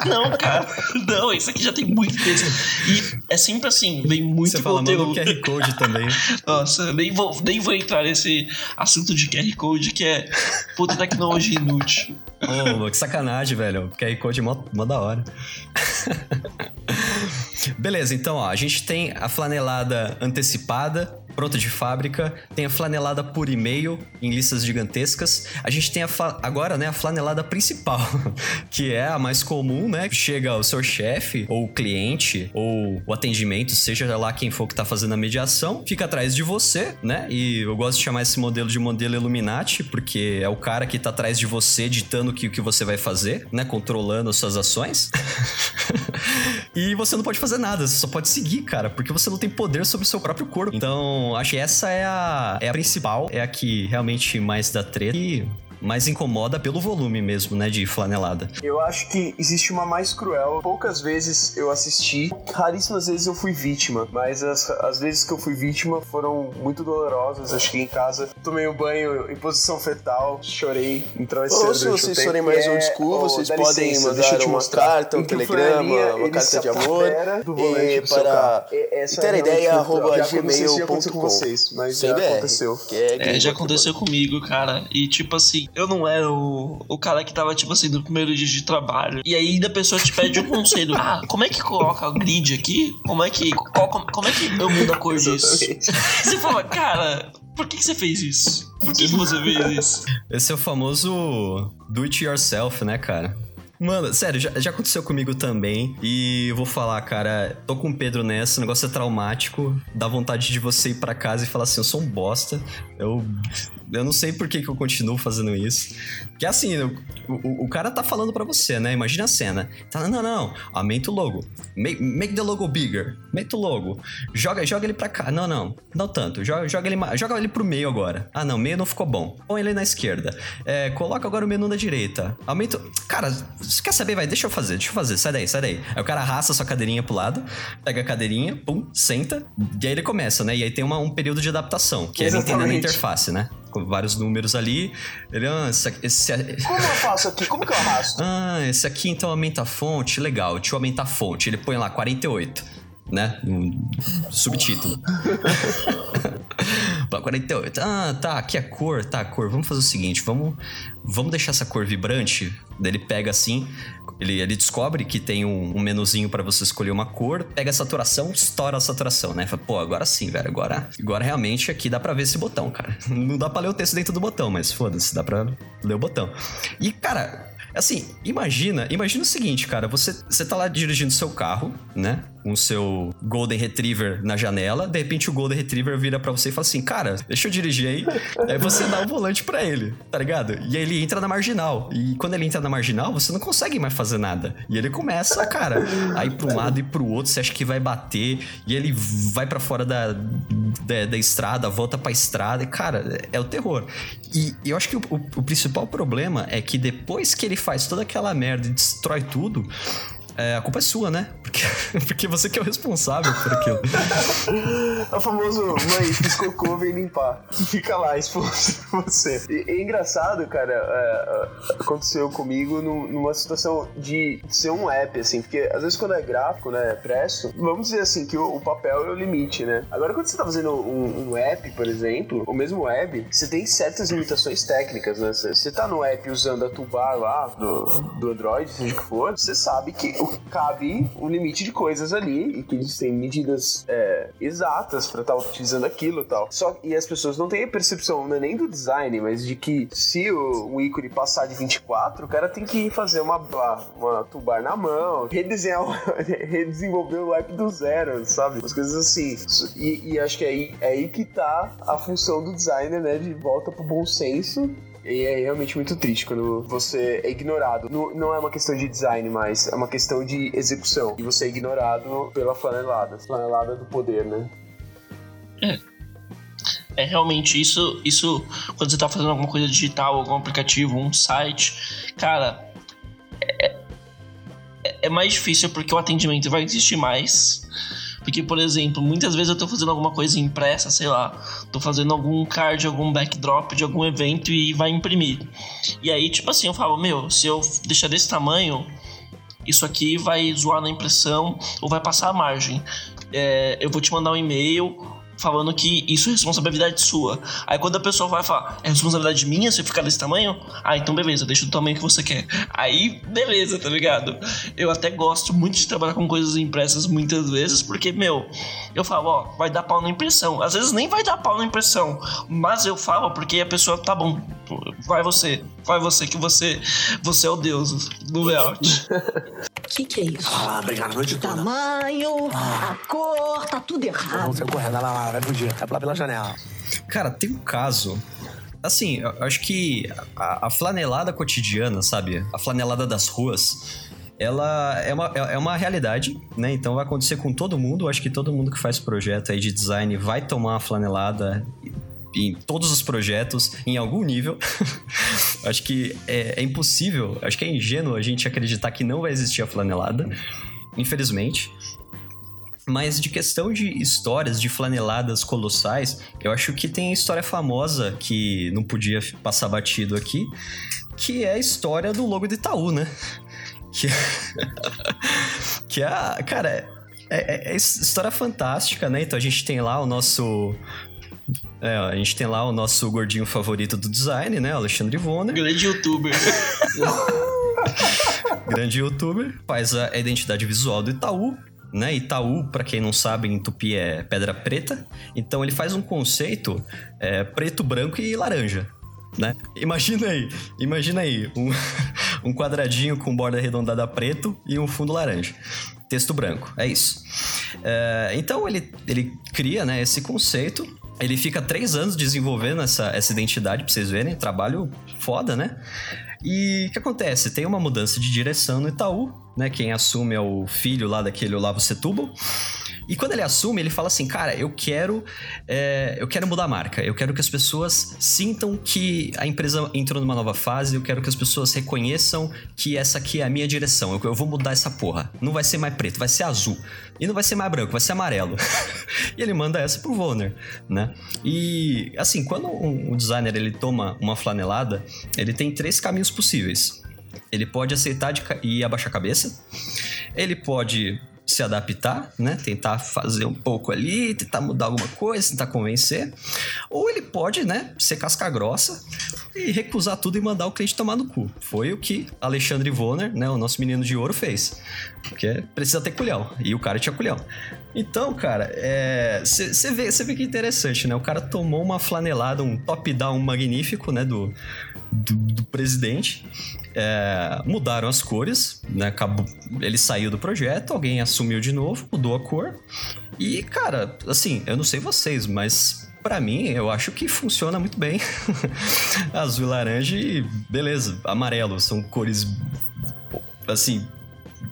Não, cara. Não, isso aqui já tem muito texto. E é sempre assim, vem muito Você fala, conteúdo. Manda QR Code também. Nossa, nem vou, nem vou entrar nesse assunto de QR Code que é puta tecnologia inútil. Ô, oh, que sacanagem, velho. QR Code é mó, mó da hora. Beleza, então ó, a gente tem a flanelada antecipada, balada pronta de fábrica, tem a flanelada por e-mail em listas gigantescas. A gente tem a agora, né, a flanelada principal, que é a mais comum, né? Chega o seu chefe ou o cliente ou o atendimento, seja lá quem for que tá fazendo a mediação, fica atrás de você, né? E eu gosto de chamar esse modelo de modelo Illuminati, porque é o cara que tá atrás de você ditando o que, que você vai fazer, né, controlando as suas ações. E você não pode fazer nada, você só pode seguir, cara, porque você não tem poder sobre o seu próprio corpo. Então, acho que essa é a, é a principal, é a que realmente mais dá treta. E mais incomoda pelo volume mesmo, né, de flanelada. Eu acho que existe uma mais cruel. Poucas vezes eu assisti, raríssimas vezes eu fui vítima, mas as, as vezes que eu fui vítima foram muito dolorosas. Acho que em casa tomei um banho em posição fetal, chorei, entrou esse Ou se vocês forem mais old school, vocês podem mandar uma carta, um telegrama, uma carta de amor e para ter a ideia arroba gmail.com mas já aconteceu. É, já aconteceu comigo, cara. E tipo assim, eu não era o, o cara que tava, tipo assim, no primeiro dia de trabalho. E aí ainda a pessoa te pede um conselho. Ah, como é que coloca o grid aqui? Como é que. Qual, como, como, é que eu mudo a cor disso? Você fala, cara, por que, que você fez isso? Por que, que você fez isso? Esse é o famoso do it yourself, né, cara? Mano, sério, já, já, aconteceu comigo também. E vou falar, cara, tô com o Pedro nessa, o negócio é traumático. Dá vontade de você ir para casa e falar assim: eu sou um bosta. Eu eu não sei por que, que eu continuo fazendo isso. Que assim, o, o, o cara tá falando para você, né? Imagina a cena. Tá, não, não, não. Aumenta o logo. Make, make the logo bigger. Aumenta o logo. Joga, joga ele pra cá. Não, não. Não tanto. Joga, joga, ele, joga ele pro meio agora. Ah, não. Meio não ficou bom. Põe ele na esquerda. É, coloca agora o menu na direita. Aumenta. Cara, você quer saber? Vai, deixa eu fazer. Deixa eu fazer. Sai daí, sai daí. Aí o cara arrasta sua cadeirinha pro lado. Pega a cadeirinha, pum, senta. E aí ele começa, né? E aí tem uma, um período de adaptação. Que Exatamente. é ele entendendo a interface, né? Com vários números ali. Ele, ah, esse, esse, Como eu faço aqui? Como que eu arrasto? Ah, esse aqui então aumenta a fonte, legal, deixa eu aumentar a fonte. Ele põe lá 48, né? Um subtítulo. 48. Ah, tá, aqui é a cor, tá, a cor. Vamos fazer o seguinte, vamos, vamos deixar essa cor vibrante. Daí ele pega assim, ele, ele descobre que tem um, um menuzinho para você escolher uma cor, pega a saturação, estoura a saturação, né? Fala, pô, agora sim, velho. Agora, agora realmente aqui dá pra ver esse botão, cara. Não dá pra ler o texto dentro do botão, mas foda-se, dá pra ler o botão. E, cara, Assim, imagina, imagina o seguinte, cara, você, você tá lá dirigindo seu carro, né? Com o seu Golden Retriever na janela, de repente o Golden Retriever vira para você e fala assim, cara, deixa eu dirigir aí. aí você dá o volante para ele, tá ligado? E aí ele entra na marginal. E quando ele entra na marginal, você não consegue mais fazer nada. E ele começa, cara, a ir pra um lado e pro outro, você acha que vai bater, e ele vai para fora da, da, da, estrada, volta pra estrada, e, cara, é o terror. E, eu acho que o, o, o principal problema é que depois que ele faz toda aquela merda e destrói tudo, é, a culpa é sua, né? Porque, porque você que é o responsável por aquilo. é o famoso, mãe, fiz cocô, vem limpar. Fica lá exposto pra você. E, é engraçado, cara, é, é, aconteceu comigo numa situação de ser um app, assim, porque às vezes quando é gráfico, né, presto, vamos dizer assim, que o, o papel é o limite, né? Agora quando você tá fazendo um, um, app, por exemplo, ou mesmo web, você tem certas limitações técnicas, né? Você, você tá no app usando a toolbar lá do, do Android, seja o que for, você sabe que cabe um limite de coisas ali e que eles têm medidas é, exatas para estar tá utilizando aquilo e tal. Só e as pessoas não têm a percepção não é nem do design, mas de que se o, o ícone passar de 24, o cara tem que fazer uma uma tubar na mão, redesenhar, redesenvolver o app do zero, sabe? As coisas assim. E, e acho que é aí, é aí que tá a função do designer, né? De volta pro bom senso e é realmente muito triste quando você é ignorado. Não, não é uma questão de design, mas é uma questão de execução. E você é ignorado pela flanelada. Flanelada do poder, né? É. É realmente isso, isso quando você tá fazendo alguma coisa digital, algum aplicativo, um site, cara, é, é, é mais difícil porque o atendimento vai existir mais porque, por exemplo, muitas vezes eu tô fazendo alguma coisa impressa, sei lá, tô fazendo algum card, algum backdrop de algum evento e vai imprimir. E aí, tipo assim, eu falo, meu, se eu deixar desse tamanho, isso aqui vai zoar na impressão ou vai passar a margem. É, eu vou te mandar um e-mail falando que isso é responsabilidade sua. Aí quando a pessoa vai falar, é responsabilidade minha se eu ficar desse tamanho? Ah, então beleza, deixa do tamanho que você quer. Aí, beleza, tá ligado? Eu até gosto muito de trabalhar com coisas impressas muitas vezes, porque, meu, eu falo, ó, vai dar pau na impressão. Às vezes nem vai dar pau na impressão, mas eu falo porque a pessoa, tá bom, vai você, vai você, que você, você é o deus do layout. que que é isso? Ah, obrigado, noite toda. Tamanho, a cor, tá tudo errado. Não, saiu correndo, lá, lá, vai fugir, vai pular pela janela. Cara, tem um caso assim, eu acho que a, a, flanelada cotidiana, sabe? A flanelada das ruas, ela é uma, é uma realidade, né? Então vai acontecer com todo mundo. Acho que todo mundo que faz projeto aí de design vai tomar uma flanelada em todos os projetos, em algum nível. acho que é, é, impossível, acho que é ingênuo a gente acreditar que não vai existir a flanelada, infelizmente. Mas de questão de histórias, de flaneladas colossais, eu acho que tem a história famosa que não podia passar batido aqui, que é a história do logo de Itaú, né? Que, que é, cara, é, é, é história fantástica, né? Então a gente tem lá o nosso é, a gente tem lá o nosso gordinho favorito do design, né? Alexandre Vonner. Grande youtuber. Grande youtuber. Faz a identidade visual do Itaú né? Itaú, para quem não sabe, em tupi é pedra preta. Então ele faz um conceito é, preto, branco e laranja. Né? Imagina aí, imagina aí um, um quadradinho com borda arredondada preto e um fundo laranja. Texto branco, é isso. É, então ele, ele cria né, esse conceito ele fica três anos desenvolvendo essa, essa identidade, pra vocês verem. Trabalho foda, né? E o que acontece? Tem uma mudança de direção no Itaú, né? Quem assume é o filho lá daquele Olavo Setúbal. E quando ele assume, ele fala assim, cara, eu quero, é, eu quero mudar a marca. Eu quero que as pessoas sintam que a empresa entrou numa nova fase. Eu quero que as pessoas reconheçam que essa aqui é a minha direção. Eu, eu vou mudar essa porra. Não vai ser mais preto, vai ser azul. E não vai ser mais branco, vai ser amarelo. e ele manda essa pro Vonner, né? E assim, quando um designer ele toma uma flanelada, ele tem três caminhos possíveis. Ele pode aceitar de, e abaixar a cabeça. Ele pode se adaptar, né? Tentar fazer um pouco ali, tentar mudar alguma coisa, tentar convencer. Ou ele pode, né, ser casca grossa e recusar tudo e mandar o cliente tomar no cu. Foi o que Alexandre Vonner, né, o nosso menino de ouro, fez. Porque precisa ter culhão. E o cara tinha culhão. Então, cara, você é, vê, vê que interessante, né? O cara tomou uma flanelada, um top-down magnífico, né, do, do, do presidente. É, mudaram as cores, né? Acabou, ele saiu do projeto, alguém assumiu de novo, mudou a cor. E, cara, assim, eu não sei vocês, mas para mim, eu acho que funciona muito bem. Azul laranja e beleza, amarelo são cores assim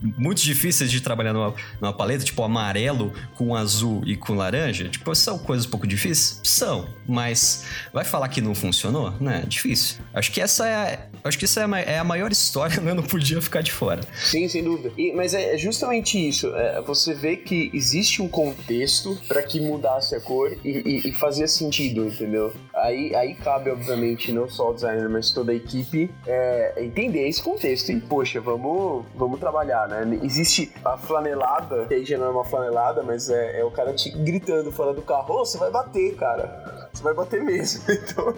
muito difíceis de trabalhar numa, numa paleta, tipo amarelo com azul e com laranja, tipo, são coisas um pouco difíceis? São, mas vai falar que não funcionou? Né? Difícil. Acho que essa é, acho que essa é a, é a maior história, né? Não podia ficar de fora. Sim, sem dúvida. E, mas é, é justamente isso. É, você vê que existe um contexto para que mudasse a cor e, e, e, fazia sentido, entendeu? Aí, aí cabe, obviamente, não só o designer, mas toda a equipe é, entender esse contexto. E, poxa, vamos, vamos trabalhar né? Existe a flanelada, que aí já não é uma flanelada, mas é, é o cara te gritando fora do carro, ô, oh, você vai bater, cara. Você vai bater mesmo. Então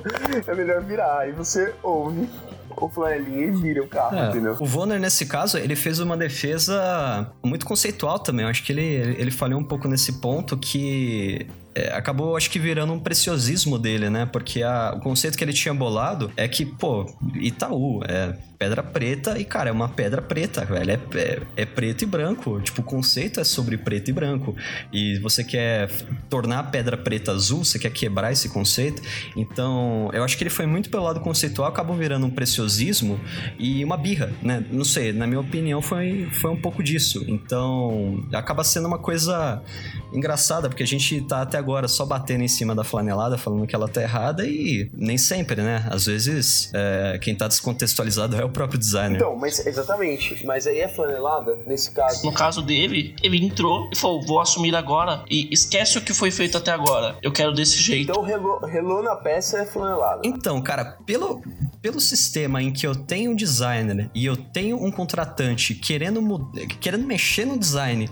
é melhor virar. Aí você ouve o flanelinha e vira o carro, é, entendeu? O Vonner, nesse caso, ele fez uma defesa muito conceitual também. Eu acho que ele, ele falhou um pouco nesse ponto que é, acabou, acho que, virando um preciosismo dele, né? Porque a, o conceito que ele tinha bolado é que, pô, Itaú é pedra preta e, cara, é uma pedra preta, velho. É, é, é, preto e branco. Tipo, o conceito é sobre preto e branco. E você quer tornar a pedra preta azul, você quer quebrar esse conceito. Então, eu acho que ele foi muito pelo lado conceitual, acabou virando um preciosismo e uma birra, né? Não sei, na minha opinião, foi, foi um pouco disso. Então, acaba sendo uma coisa engraçada, porque a gente tá até agora só batendo em cima da flanelada, falando que ela tá errada e nem sempre, né? Às vezes, é, quem tá descontextualizado é o próprio designer. Então, mas exatamente. Mas aí é flanelada, nesse caso. No caso dele, ele entrou e falou: vou assumir agora e esquece o que foi feito até agora. Eu quero desse jeito. Então, relou, relou na peça é flanelada. Então, cara, pelo, pelo sistema em que eu tenho um designer e eu tenho um contratante querendo, querendo mexer no design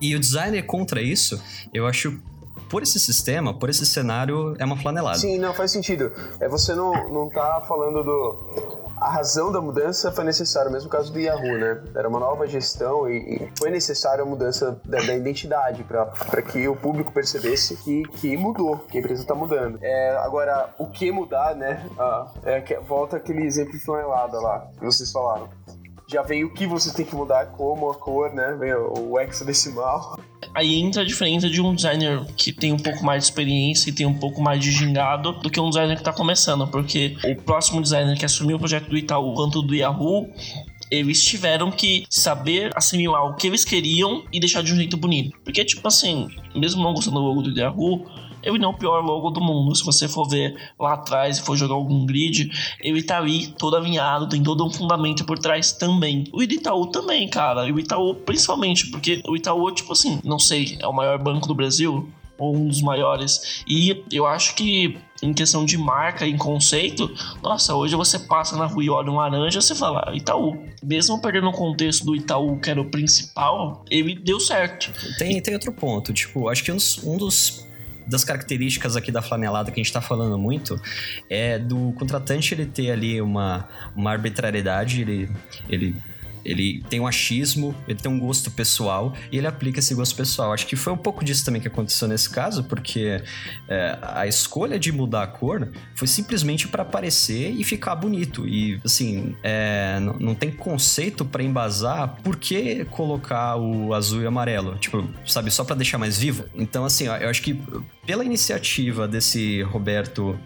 e o designer contra isso, eu acho por esse sistema, por esse cenário, é uma flanelada. Sim, não faz sentido. É você não, não tá falando do. A razão da mudança foi necessária, mesmo caso do Yahoo, né? Era uma nova gestão e, e foi necessária a mudança da, da identidade para que o público percebesse que, que mudou, que a empresa está mudando. É, agora, o que mudar, né? Ah, é, volta aquele exemplo flanelada lá que vocês falaram já vem o que você tem que mudar, como a cor, né? Vem o hexadecimal. Aí entra a diferença de um designer que tem um pouco mais de experiência e tem um pouco mais de gingado do que um designer que tá começando, porque o próximo designer que assumiu o projeto do Itaú, quanto do Yahoo, eles tiveram que saber assimilar o que eles queriam e deixar de um jeito bonito. Porque, tipo assim, mesmo não gostando do logo do Yahoo, ele não é o pior logo do mundo. Se você for ver lá atrás e for jogar algum grid, ele tá ali todo alinhado, tem todo um fundamento por trás também. O Itaú também, cara. E o Itaú, principalmente, porque o Itaú, tipo assim, não sei, é o maior banco do Brasil, ou um dos maiores. E eu acho que em questão de marca e conceito, nossa, hoje você passa na rua e olha um laranja, você fala ah, Itaú. Mesmo perdendo o contexto do Itaú, que era o principal, ele deu certo. Tem, tem outro ponto, tipo, acho que um dos, um dos das características aqui da flanelada que a gente está falando muito é do contratante ele ter ali uma, uma arbitrariedade, ele, ele ele tem um achismo, ele tem um gosto pessoal e ele aplica esse gosto pessoal. Acho que foi um pouco disso também que aconteceu nesse caso, porque é, a escolha de mudar a cor foi simplesmente para aparecer e ficar bonito. E, assim, é, não, não, tem conceito para embasar por que colocar o azul e amarelo. Tipo, sabe, só para deixar mais vivo. Então, assim, eu acho que pela iniciativa desse Roberto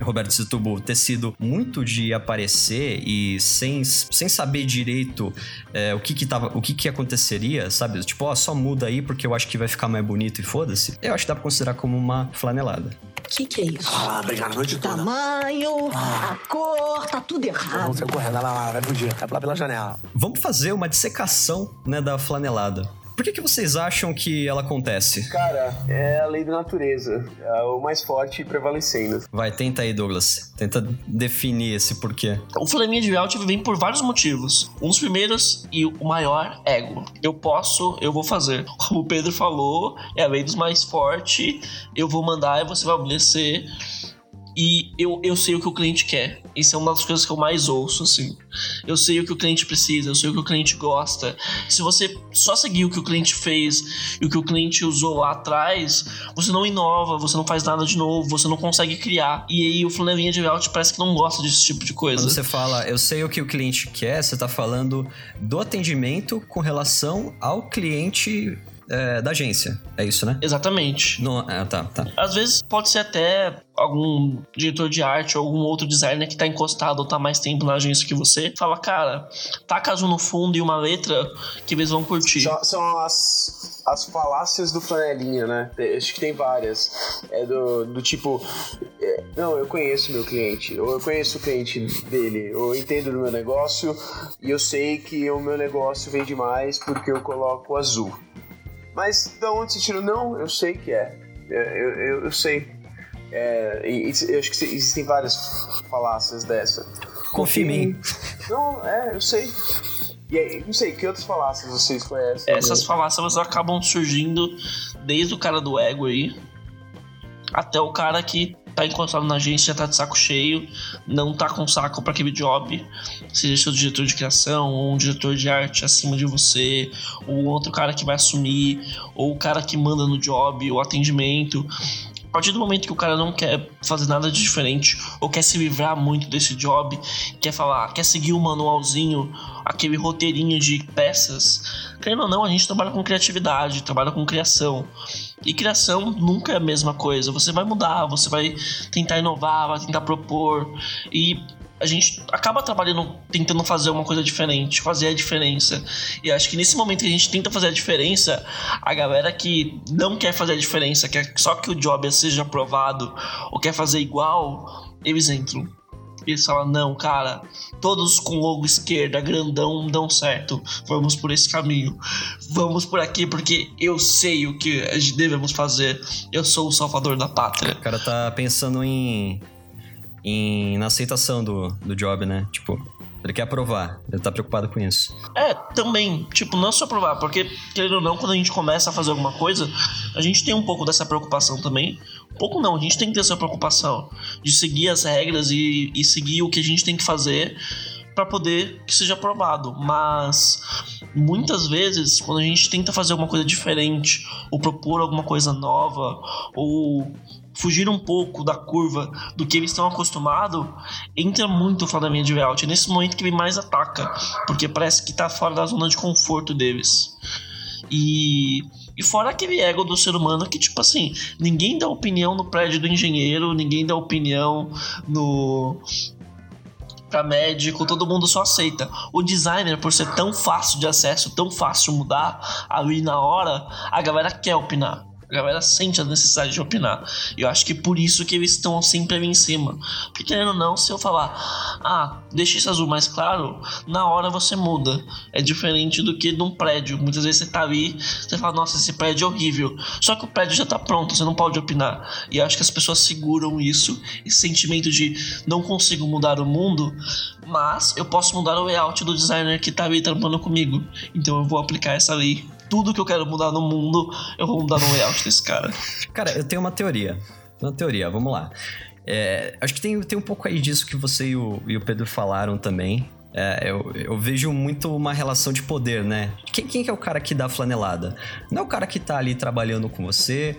Roberto Situbo ter sido muito de aparecer e sem, sem saber direito é, o que que tava, o que que aconteceria, sabe? Tipo, ó, só muda aí porque eu acho que vai ficar mais bonito e foda-se. Eu acho que dá pra considerar como uma flanelada. O que, que é isso? Ah, brigar a noite toda. Tamanho, ah. a cor, tá tudo errado. Vamos sair correndo, lá, lá, vai fugir, vai pular pela janela. Vamos fazer uma dissecação, né, da flanelada. Por que, que vocês acham que ela acontece? Cara, é a lei da natureza. É o mais forte prevalecendo. Vai, tenta aí, Douglas. Tenta definir esse porquê. O Flaminha de Reality vem por vários motivos. Um dos primeiros e o maior, ego. Eu posso, eu vou fazer. Como o Pedro falou, é a lei dos mais fortes. Eu vou mandar e você vai obedecer e eu, eu sei o que o cliente quer. Isso é uma das coisas que eu mais ouço, assim. Eu sei o que o cliente precisa, eu sei o que o cliente gosta. Se você só seguir o que o cliente fez e o que o cliente usou lá atrás, você não inova, você não faz nada de novo, você não consegue criar. E aí o flanelinha de layout parece que não gosta desse tipo de coisa. Quando você fala, eu sei o que o cliente quer, você tá falando do atendimento com relação ao cliente é, da agência. É isso, né? Exatamente. No, ah, tá, tá. Às vezes pode ser até algum diretor de arte ou algum outro designer que tá encostado ou tá mais tempo na agência que você. Fala, cara, taca azul no fundo e uma letra que eles vão curtir. São, são as, as falácias do flanelinha, né? Acho que tem várias. É do, do tipo. É, não, eu conheço meu cliente, ou eu conheço o cliente dele, ou eu entendo do meu negócio e eu sei que o meu negócio vende mais porque eu coloco azul. Mas da onde você tirou? Não, eu sei que é. Eu, eu, eu sei. É, e, eu acho que existem várias falácias dessa. Confia em mim. Não, é, eu sei. E aí, não sei, que outras falácias vocês conhecem? Essas falácias acabam surgindo desde o cara do ego aí até o cara que tá encostado na agência, já tá de saco cheio, não tá com saco para aquele job, seja seu diretor de criação, ou um diretor de arte acima de você, ou outro cara que vai assumir, ou o cara que manda no job, o atendimento. A partir do momento que o cara não quer fazer nada de diferente, ou quer se livrar muito desse job, quer falar, quer seguir o manualzinho, aquele roteirinho de peças, querendo ou não, a gente trabalha com criatividade, trabalha com criação. E criação nunca é a mesma coisa. Você vai mudar, você vai tentar inovar, vai tentar propor. E a gente acaba trabalhando, tentando fazer uma coisa diferente, fazer a diferença. E acho que nesse momento que a gente tenta fazer a diferença, a galera que não quer fazer a diferença, quer só que o job seja aprovado, ou quer fazer igual, eles entram. Eles falam, não, cara, todos com logo esquerda, grandão, dão certo. Vamos por esse caminho. Vamos por aqui, porque eu sei o que devemos fazer. Eu sou o salvador da pátria. O cara tá pensando em. Em na aceitação do, do job, né? Tipo, ele quer aprovar, ele tá preocupado com isso. É, também, tipo, não só aprovar, porque, querendo ou não, quando a gente começa a fazer alguma coisa, a gente tem um pouco dessa preocupação também. Um pouco não, a gente tem que ter essa preocupação de seguir as regras e, e seguir o que a gente tem que fazer para poder que seja aprovado. Mas muitas vezes, quando a gente tenta fazer alguma coisa diferente, ou propor alguma coisa nova, ou fugir um pouco da curva do que eles estão acostumados, entra muito o Flamengo de layout. É nesse momento que ele mais ataca, porque parece que está fora da zona de conforto deles. E, e fora aquele ego do ser humano que, tipo assim, ninguém dá opinião no prédio do engenheiro, ninguém dá opinião no, para médico, todo mundo só aceita. O designer, por ser tão fácil de acesso, tão fácil mudar ali na hora, a galera quer opinar. A galera sente a necessidade de opinar. E eu acho que por isso que eles estão sempre ali em cima. Porque querendo ou não, se eu falar, ah, deixa esse azul mais claro, na hora você muda. É diferente do que num prédio. Muitas vezes você tá ali, você fala, nossa, esse prédio é horrível. Só que o prédio já tá pronto, você não pode opinar. E eu acho que as pessoas seguram isso, esse sentimento de não consigo mudar o mundo, mas eu posso mudar o layout do designer que tá ali trampando comigo. Então eu vou aplicar essa lei tudo que eu quero mudar no mundo, eu vou mudar no layout desse cara. Cara, eu tenho uma teoria. Uma teoria, vamos lá. É, acho que tem, tem um pouco aí disso que você e o, e o Pedro falaram também. É, eu, eu, vejo muito uma relação de poder, né? Quem, quem é o cara que dá flanelada? Não é o cara que tá ali trabalhando com você,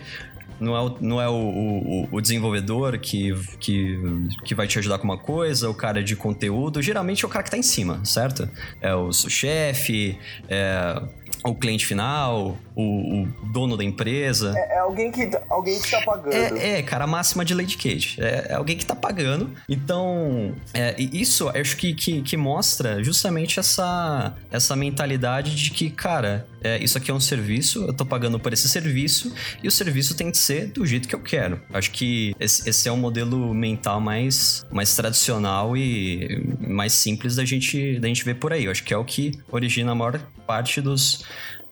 não é o, não é o, o, o, desenvolvedor que, que, que vai te ajudar com uma coisa, o cara de conteúdo. Geralmente é o cara que tá em cima, certo? É o seu chefe, é o cliente final, o, o dono da empresa. É, é, alguém, que, alguém que tá pagando. É, é, cara, a máxima de Lady Cage. É, é alguém que tá pagando. Então, é, isso acho que, que, que, mostra justamente essa, essa mentalidade de que, cara, é, isso aqui é um serviço, eu tô pagando por esse serviço e o serviço tem que ser do jeito que eu quero. Acho que esse, esse é um modelo mental mais, mais tradicional e mais simples da gente, da gente ver por aí. Eu acho que é o que origina a maior parte dos,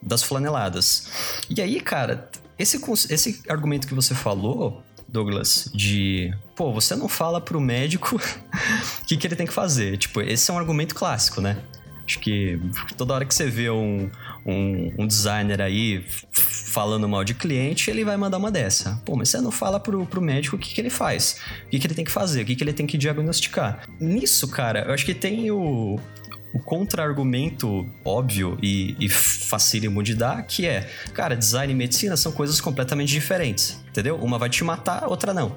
das flaneladas. E aí, cara, esse, esse argumento que você falou, Douglas, de pô, você não fala pro médico o que, que ele tem que fazer. Tipo, esse é um argumento clássico, né? Acho que toda hora que você vê um, um, um, designer aí falando mal de cliente, ele vai mandar uma dessa. Pô, mas você não fala pro, pro médico o que, que ele faz, o que, que ele tem que fazer, o que, que ele tem que diagnosticar. Nisso, cara, eu acho que tem o, o contra-argumento óbvio e, e facílimo de dar, que é, cara, design e medicina são coisas completamente diferentes, entendeu? Uma vai te matar, outra não.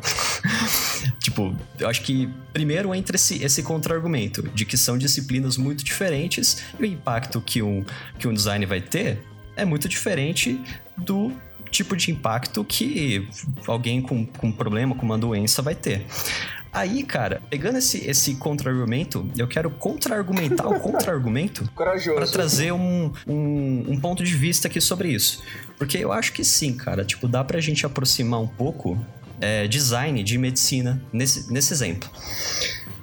tipo, eu acho que primeiro entra esse, esse contra-argumento de que são disciplinas muito diferentes e o impacto que um, que um design vai ter é muito diferente do tipo de impacto que alguém com, com um problema, com uma doença vai ter. Aí, cara, pegando esse, esse contra-argumento, eu quero contra-argumentar o contra-argumento para trazer um, um, um, ponto de vista aqui sobre isso. Porque eu acho que sim, cara, tipo, dá pra gente aproximar um pouco é, design de medicina nesse, nesse exemplo.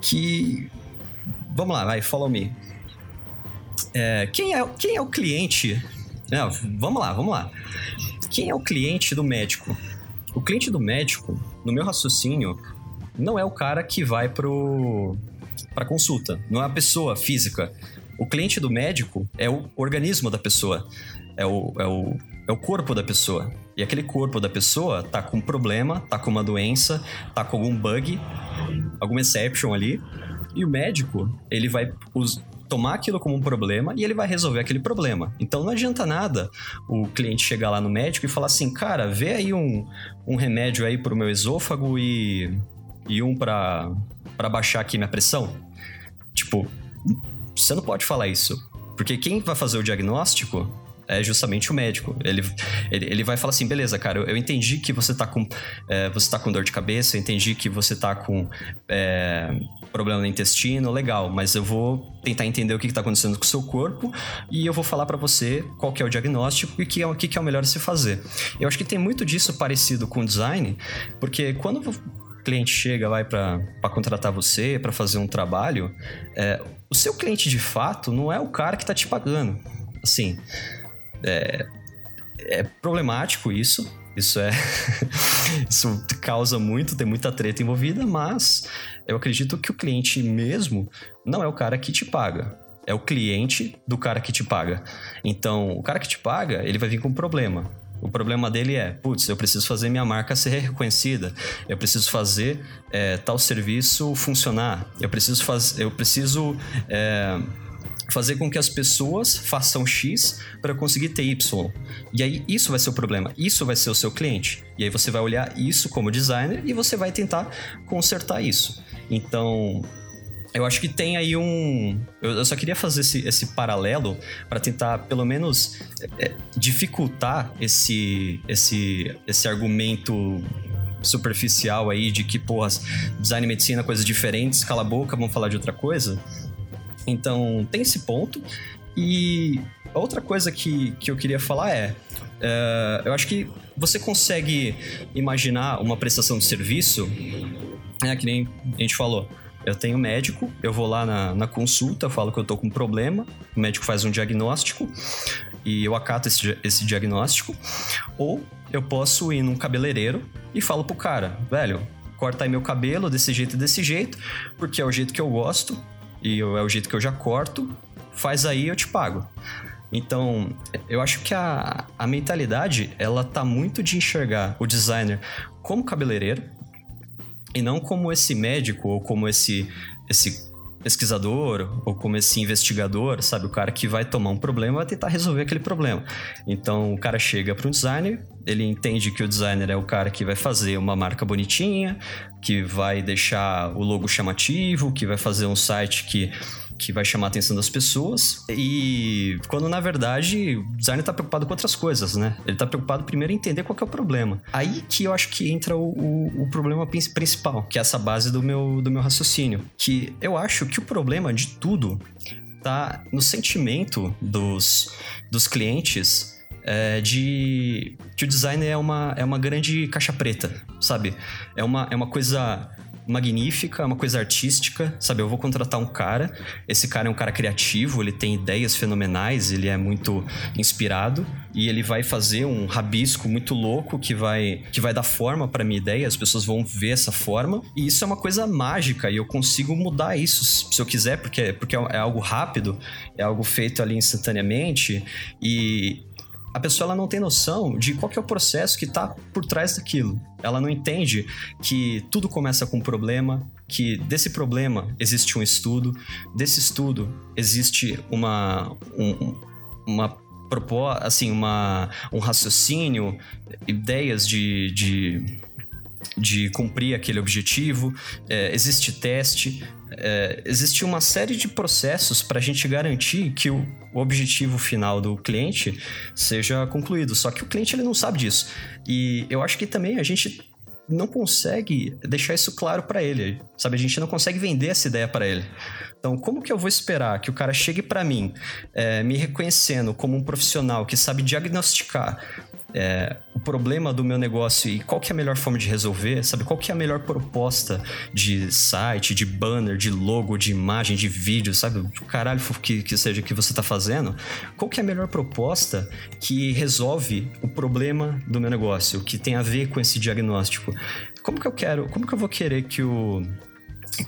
Que. Vamos lá, vai, follow me. É, quem, é, quem é o cliente? Não, vamos lá, vamos lá. Quem é o cliente do médico? O cliente do médico, no meu raciocínio, não é o cara que vai pro para consulta, não é a pessoa física. O cliente do médico é o organismo da pessoa, é o, é o, é o corpo da pessoa. E aquele corpo da pessoa tá com um problema, tá com uma doença, tá com algum bug, alguma exception ali. E o médico, ele vai tomar aquilo como um problema e ele vai resolver aquele problema. Então não adianta nada o cliente chegar lá no médico e falar assim, cara, vê aí um, um remédio aí pro meu esôfago e e um para baixar aqui minha pressão? Tipo, você não pode falar isso. Porque quem vai fazer o diagnóstico é justamente o médico. Ele, ele, ele vai falar assim: beleza, cara, eu, eu entendi que você tá com. É, você tá com dor de cabeça, eu entendi que você tá com é, problema no intestino, legal, mas eu vou tentar entender o que, está acontecendo com o seu corpo e eu vou falar para você qual que é o diagnóstico e o que, é, que, que é o melhor se fazer. Eu acho que tem muito disso parecido com o design, porque quando cliente chega, vai para contratar você, para fazer um trabalho, é, o seu cliente de fato não é o cara que está te pagando. Assim, é, é problemático isso. Isso é. isso causa muito, tem muita treta envolvida, mas eu acredito que o cliente mesmo não é o cara que te paga é o cliente do cara que te paga. Então, o cara que te paga, ele vai vir com um problema. O problema dele é, putz, eu preciso fazer minha marca ser reconhecida, eu preciso fazer é, tal serviço funcionar, eu preciso fazer, eu preciso é, fazer com que as pessoas façam X para conseguir ter Y. E aí isso vai ser o problema, isso vai ser o seu cliente. E aí você vai olhar isso como designer e você vai tentar consertar isso. Então, eu acho que tem aí um. Eu, só queria fazer esse, esse paralelo para tentar, pelo menos, é, dificultar esse, esse, esse argumento superficial aí de que, porra, design e medicina, coisas diferentes, cala a boca, vamos falar de outra coisa. Então, tem esse ponto. E outra coisa que, que eu queria falar é. Uh, eu acho que você consegue imaginar uma prestação de serviço, é que nem a gente falou. Eu tenho médico, eu vou lá na, na consulta, falo que eu tô com um problema, o médico faz um diagnóstico e eu acato esse, esse diagnóstico. Ou eu posso ir num cabeleireiro e falo pro cara, velho, corta aí meu cabelo desse jeito e desse jeito, porque é o jeito que eu gosto e é o jeito que eu já corto, faz aí eu te pago. Então, eu acho que a, a mentalidade, ela tá muito de enxergar o designer como cabeleireiro e não como esse médico ou como esse, esse pesquisador ou como esse investigador, sabe? O cara que vai tomar um problema vai tentar resolver aquele problema. Então, o cara chega para um designer, ele entende que o designer é o cara que vai fazer uma marca bonitinha, que vai deixar o logo chamativo, que vai fazer um site que que vai chamar a atenção das pessoas. E quando na verdade o designer está preocupado com outras coisas, né? Ele está preocupado primeiro em entender qual é o problema. Aí que eu acho que entra o, o, o, problema principal, que é essa base do meu, do meu raciocínio. Que eu acho que o problema de tudo tá no sentimento dos, dos clientes é, de que o design é uma, é uma grande caixa preta, sabe? É uma, é uma coisa magnífica, é uma coisa artística, sabe? Eu vou contratar um cara, esse cara é um cara criativo, ele tem ideias fenomenais, ele é muito inspirado e ele vai fazer um rabisco muito louco que vai que vai dar forma para minha ideia, as pessoas vão ver essa forma, e isso é uma coisa mágica e eu consigo mudar isso se eu quiser, porque porque é algo rápido, é algo feito ali instantaneamente e a pessoa ela não tem noção de qual é o processo que está por trás daquilo. Ela não entende que tudo começa com um problema, que desse problema existe um estudo, desse estudo existe uma, um, uma assim, uma, um raciocínio, ideias de, de de cumprir aquele objetivo, é, existe teste, é, existe uma série de processos para a gente garantir que o, o, objetivo final do cliente seja concluído. Só que o cliente ele não sabe disso. E eu acho que também a gente não consegue deixar isso claro para ele, sabe? A gente não consegue vender essa ideia para ele. Então, como que eu vou esperar que o cara chegue para mim, é, me reconhecendo como um profissional que sabe diagnosticar é, o problema do meu negócio e qual que é a melhor forma de resolver, sabe? Qual que é a melhor proposta de site, de banner, de logo, de imagem, de vídeo, sabe? O caralho que, que seja que você está fazendo. Qual que é a melhor proposta que resolve o problema do meu negócio, que tem a ver com esse diagnóstico? Como que eu quero, como que eu vou querer que o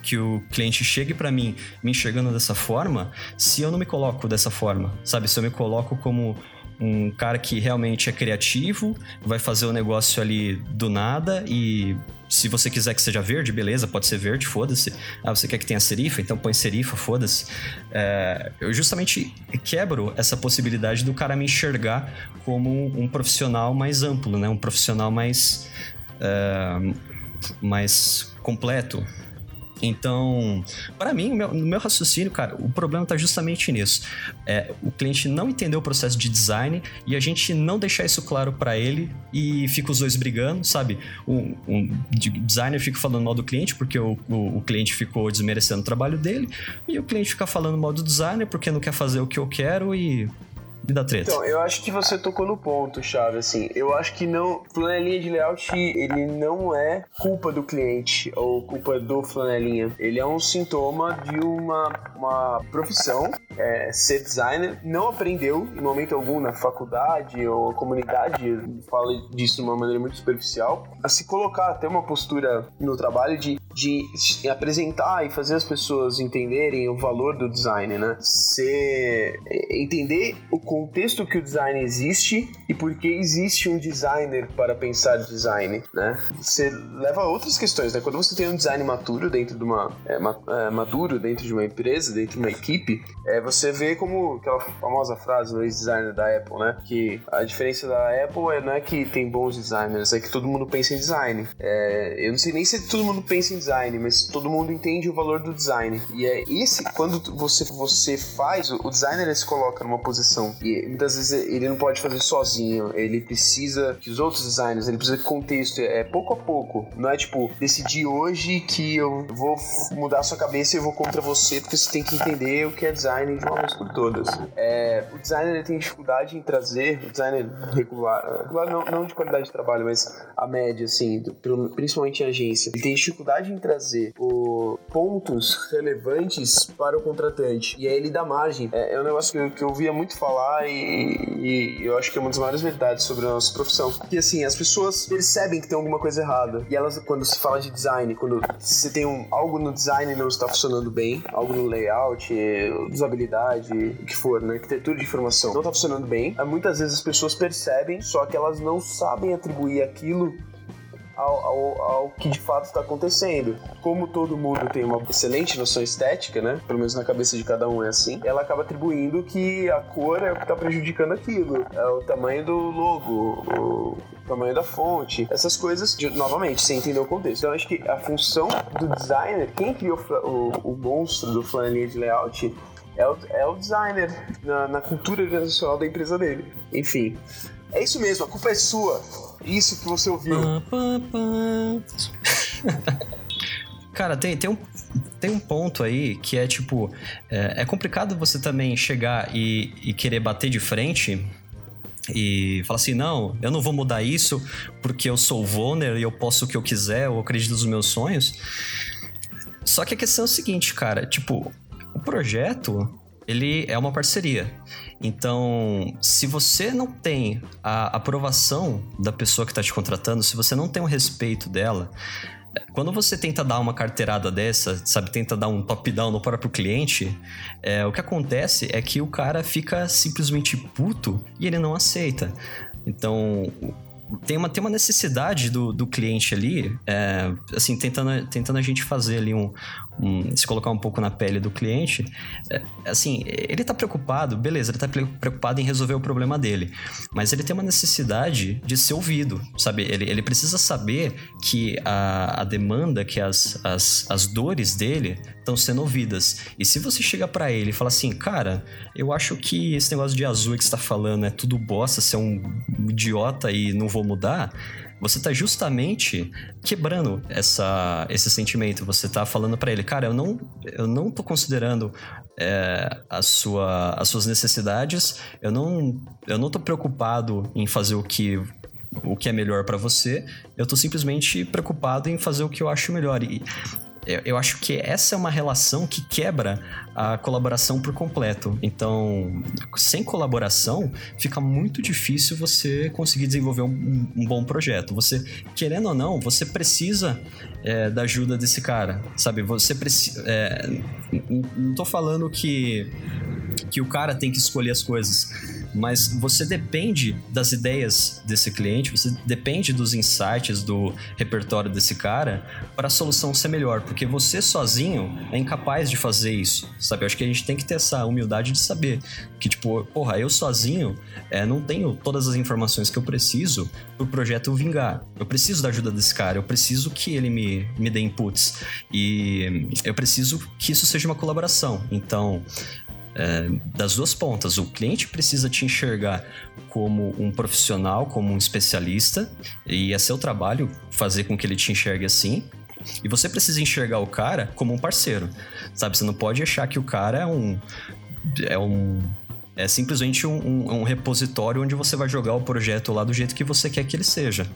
que o cliente chegue para mim me enxergando dessa forma, se eu não me coloco dessa forma, sabe? Se eu me coloco como um cara que realmente é criativo, vai fazer o negócio ali do nada e se você quiser que seja verde, beleza, pode ser verde, foda-se. Ah, você quer que tenha serifa? Então põe serifa, foda-se. É, eu justamente quebro essa possibilidade do cara me enxergar como um profissional mais amplo, né? Um profissional mais, é, mais completo, então, para mim, meu, no meu raciocínio, cara, o problema tá justamente nisso. É, o cliente não entendeu o processo de design e a gente não deixar isso claro para ele e fica os dois brigando, sabe? Um, um designer fica falando mal do cliente porque o, o, o, cliente ficou desmerecendo o trabalho dele e o cliente fica falando mal do designer porque não quer fazer o que eu quero e e da treta. Então, eu acho que você tocou no ponto, chave, assim. Eu acho que não. Flanelinha de layout, ele não é culpa do cliente ou culpa do flanelinha. Ele é um sintoma de uma, uma profissão. É, ser designer não aprendeu em momento algum na faculdade ou comunidade, fala disso de uma maneira muito superficial, a se colocar, ter uma postura no trabalho de, de apresentar e fazer as pessoas entenderem o valor do design, né? Ser, entender o contexto que o design existe e por que existe um designer para pensar design, né? Você leva a outras questões, né? Quando você tem um design maturo dentro de uma é, é, maduro dentro de uma empresa, dentro de uma equipe, é, você vê como aquela famosa frase do ex-designer da Apple, né? Que a diferença da Apple é, não é que tem bons designers, é que todo mundo pensa em design. É, eu não sei nem se todo mundo pensa em design, mas todo mundo entende o valor do design. E é esse, quando você, você faz, o designer se coloca numa posição e muitas vezes ele não pode fazer sozinho, ele precisa que os outros designers, ele precisa de contexto, é pouco a pouco. Não é tipo, decidir hoje que eu vou mudar a sua cabeça e eu vou contra você, porque você tem que entender o que é design de uma vez por todas. É, o designer tem dificuldade em trazer, o designer regular, regular não, não de qualidade de trabalho, mas a média, assim, do, principalmente em agência, ele tem dificuldade trazer o, pontos relevantes para o contratante. E aí ele dá margem. É, é um negócio que eu, que eu ouvia muito falar e, e, eu acho que é uma das maiores verdades sobre a nossa profissão. Que assim, as pessoas percebem que tem alguma coisa errada. E elas, quando se fala de design, quando você tem um, algo no design não está funcionando bem, algo no layout, usabilidade, o que for, né? Arquitetura de informação não está funcionando bem, muitas vezes as pessoas percebem, só que elas não sabem atribuir aquilo ao, ao, ao, que de fato está acontecendo. Como todo mundo tem uma excelente noção estética, né? Pelo menos na cabeça de cada um é assim, ela acaba atribuindo que a cor é o que está prejudicando aquilo. É o tamanho do logo, o tamanho da fonte, essas coisas, de, novamente, sem entender o contexto. Então, acho que a função do designer, quem criou o, o monstro do flanelinha de layout é o, é o designer na, na cultura organizacional da empresa dele. Enfim, é isso mesmo, a culpa é sua. Isso que você ouviu. Cara, tem, tem, um, tem um ponto aí que é tipo: é, é complicado você também chegar e, e querer bater de frente e falar assim: não, eu não vou mudar isso porque eu sou Voner e eu posso o que eu quiser, eu acredito nos meus sonhos. Só que a questão é o seguinte, cara: tipo, o projeto ele é uma parceria. Então, se você não tem a aprovação da pessoa que está te contratando, se você não tem o respeito dela, quando você tenta dar uma carteirada dessa, sabe, tenta dar um top-down no próprio cliente, é, o que acontece é que o cara fica simplesmente puto e ele não aceita. Então, tem uma, tem uma necessidade do, do cliente ali, é, assim, tentando, tentando a gente fazer ali um, um, se colocar um pouco na pele do cliente, é, assim, ele tá preocupado, beleza, ele tá preocupado em resolver o problema dele, mas ele tem uma necessidade de ser ouvido, sabe? Ele, ele precisa saber que a, a demanda, que as, as, as dores dele estão sendo ouvidas. E se você chega para ele e fala assim, cara, eu acho que esse negócio de azul que você tá falando é tudo bosta, você é um idiota e não vou mudar você tá justamente quebrando essa, esse sentimento. Você tá falando para ele, cara, eu não, eu não tô considerando é, a sua, as suas necessidades, eu não, eu não tô preocupado em fazer o que o que é melhor para você, eu tô simplesmente preocupado em fazer o que eu acho melhor. E eu acho que essa é uma relação que quebra a colaboração por completo. Então, sem colaboração, fica muito difícil você conseguir desenvolver um, um bom projeto. Você, querendo ou não, você precisa é, da ajuda desse cara, sabe? Você precisa. É, não tô falando que, que o cara tem que escolher as coisas mas você depende das ideias desse cliente, você depende dos insights do repertório desse cara para a solução ser melhor, porque você sozinho é incapaz de fazer isso, sabe? Eu acho que a gente tem que ter essa humildade de saber que, tipo, porra, eu sozinho é, não tenho todas as informações que eu preciso para o projeto vingar. Eu preciso da ajuda desse cara, eu preciso que ele me, me dê inputs e eu preciso que isso seja uma colaboração. Então, é, das duas pontas. O cliente precisa te enxergar como um profissional, como um especialista, e é seu trabalho fazer com que ele te enxergue assim. E você precisa enxergar o cara como um parceiro, sabe? Você não pode achar que o cara é um. É um. É simplesmente um, um, um repositório onde você vai jogar o projeto lá do jeito que você quer que ele seja.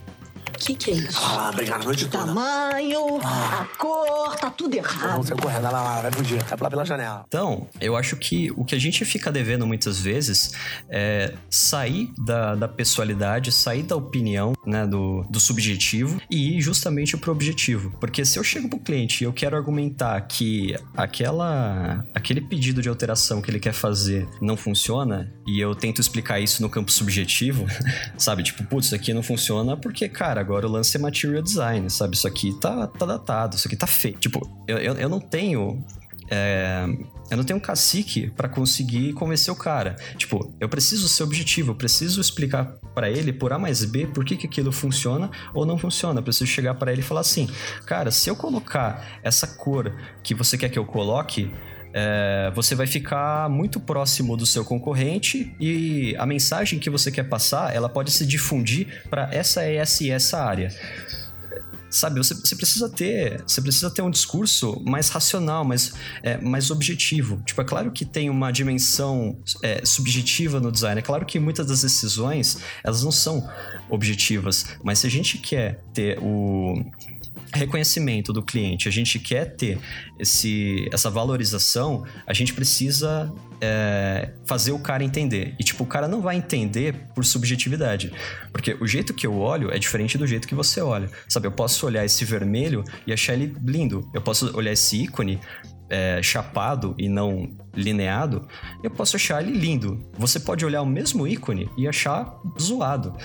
O que, que é isso? Ah, obrigado a noite toda. Tamanho, ah. a cor, tá tudo errado. Você correndo lá, vai fugir. Vai pular pela janela. Então, eu acho que o que a gente fica devendo muitas vezes é sair da, da pessoalidade, sair da opinião, né, do, do subjetivo e ir justamente pro objetivo. Porque se eu chego pro cliente e eu quero argumentar que aquela, aquele pedido de alteração que ele quer fazer não funciona e eu tento explicar isso no campo subjetivo, sabe? Tipo, putz, isso aqui não funciona porque, cara, agora o lance é material design, sabe? Isso aqui tá, tá datado, isso aqui tá feio. Tipo, eu, eu, eu não tenho É, eu não tenho um cacique para conseguir convencer o cara. Tipo, eu preciso ser objetivo, eu preciso explicar para ele por A mais B por que, que aquilo funciona ou não funciona. Eu preciso chegar para ele e falar assim: cara, se eu colocar essa cor que você quer que eu coloque, é, você vai ficar muito próximo do seu concorrente e a mensagem que você quer passar, ela pode se difundir para essa, essa e essa área sabe, você, você, precisa ter, você precisa ter um discurso mais racional, mais, é, mais objetivo. Tipo, é claro que tem uma dimensão é, subjetiva no design. É claro que muitas das decisões elas não são objetivas, mas se a gente quer ter o reconhecimento do cliente, a gente quer ter esse, essa valorização, a gente precisa é, fazer o cara entender. E, tipo, o cara não vai entender por subjetividade. Porque o jeito que eu olho é diferente do jeito que você olha. Sabe, eu posso olhar esse vermelho e achar ele lindo. Eu posso olhar esse ícone é, chapado e não lineado, eu posso achar ele lindo. Você pode olhar o mesmo ícone e achar zoado.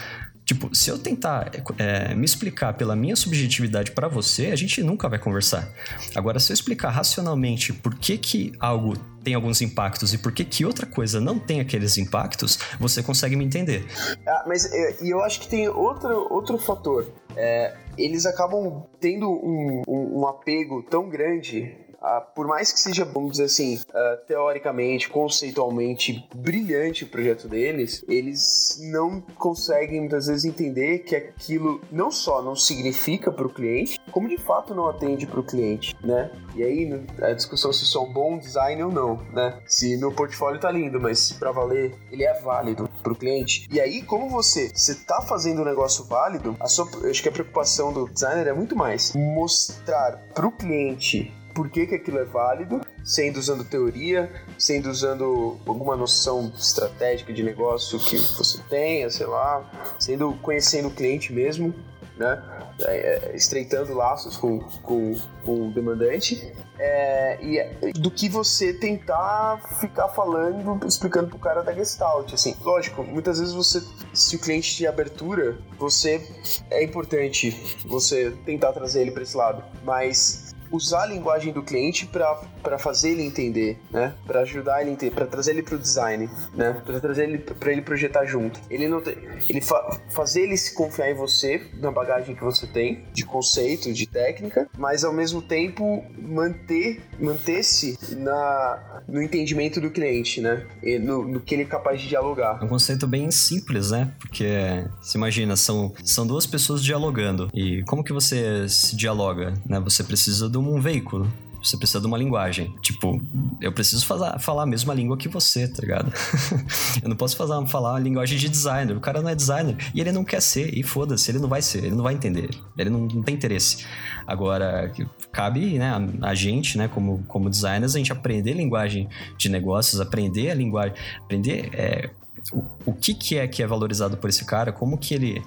Tipo, se eu tentar é, me explicar pela minha subjetividade para você, a gente nunca vai conversar. Agora, se eu explicar racionalmente por que, que algo tem alguns impactos e por que, que outra coisa não tem aqueles impactos, você consegue me entender. Ah, mas é, e eu acho que tem outro, outro fator. É, eles acabam tendo um, um, um apego tão grande Uh, por mais que seja, vamos dizer assim, uh, teoricamente, conceitualmente brilhante o projeto deles, eles não conseguem muitas vezes entender que aquilo não só não significa para o cliente, como de fato não atende para o cliente, né? E aí a discussão se é um bom design ou não, né? Se meu portfólio tá lindo, mas para valer ele é válido para o cliente. E aí, como você você tá fazendo um negócio válido, a sua, acho que a preocupação do designer é muito mais mostrar para o cliente por que, que aquilo é válido, sendo usando teoria, sendo usando alguma noção estratégica de negócio que você tenha, sei lá, sendo conhecendo o cliente mesmo, né? É, é estreitando laços com, com, com o demandante é, e do que você tentar ficar falando, explicando pro cara da Gestalt, assim. Lógico, muitas vezes você, se o cliente de abertura, você é importante você tentar trazer ele para esse lado, mas usar a linguagem do cliente para fazer ele entender, né? Para ajudar ele a entender, para trazer ele para o design, né? Para trazer ele para ele projetar junto. Ele não tem, ele fa, fazer ele se confiar em você, na bagagem que você tem de conceito, de técnica, mas ao mesmo tempo manter manter-se na no entendimento do cliente, né? E no, no que ele é capaz de dialogar. É um conceito bem simples, né? Porque se imagina, são são duas pessoas dialogando e como que você se dialoga, né? Você precisa do um veículo. Você precisa de uma linguagem. Tipo, eu preciso falar, falar a mesma língua que você, tá ligado? eu não posso fazer, falar a linguagem de designer. O cara não é designer e ele não quer ser. E foda-se, ele não vai ser, ele não vai entender. Ele não, não tem interesse. Agora, cabe né, a, a, gente, né, como, como designers, a gente aprender linguagem de negócios, aprender a linguagem, aprender é, o, o que, que é que é valorizado por esse cara, como que ele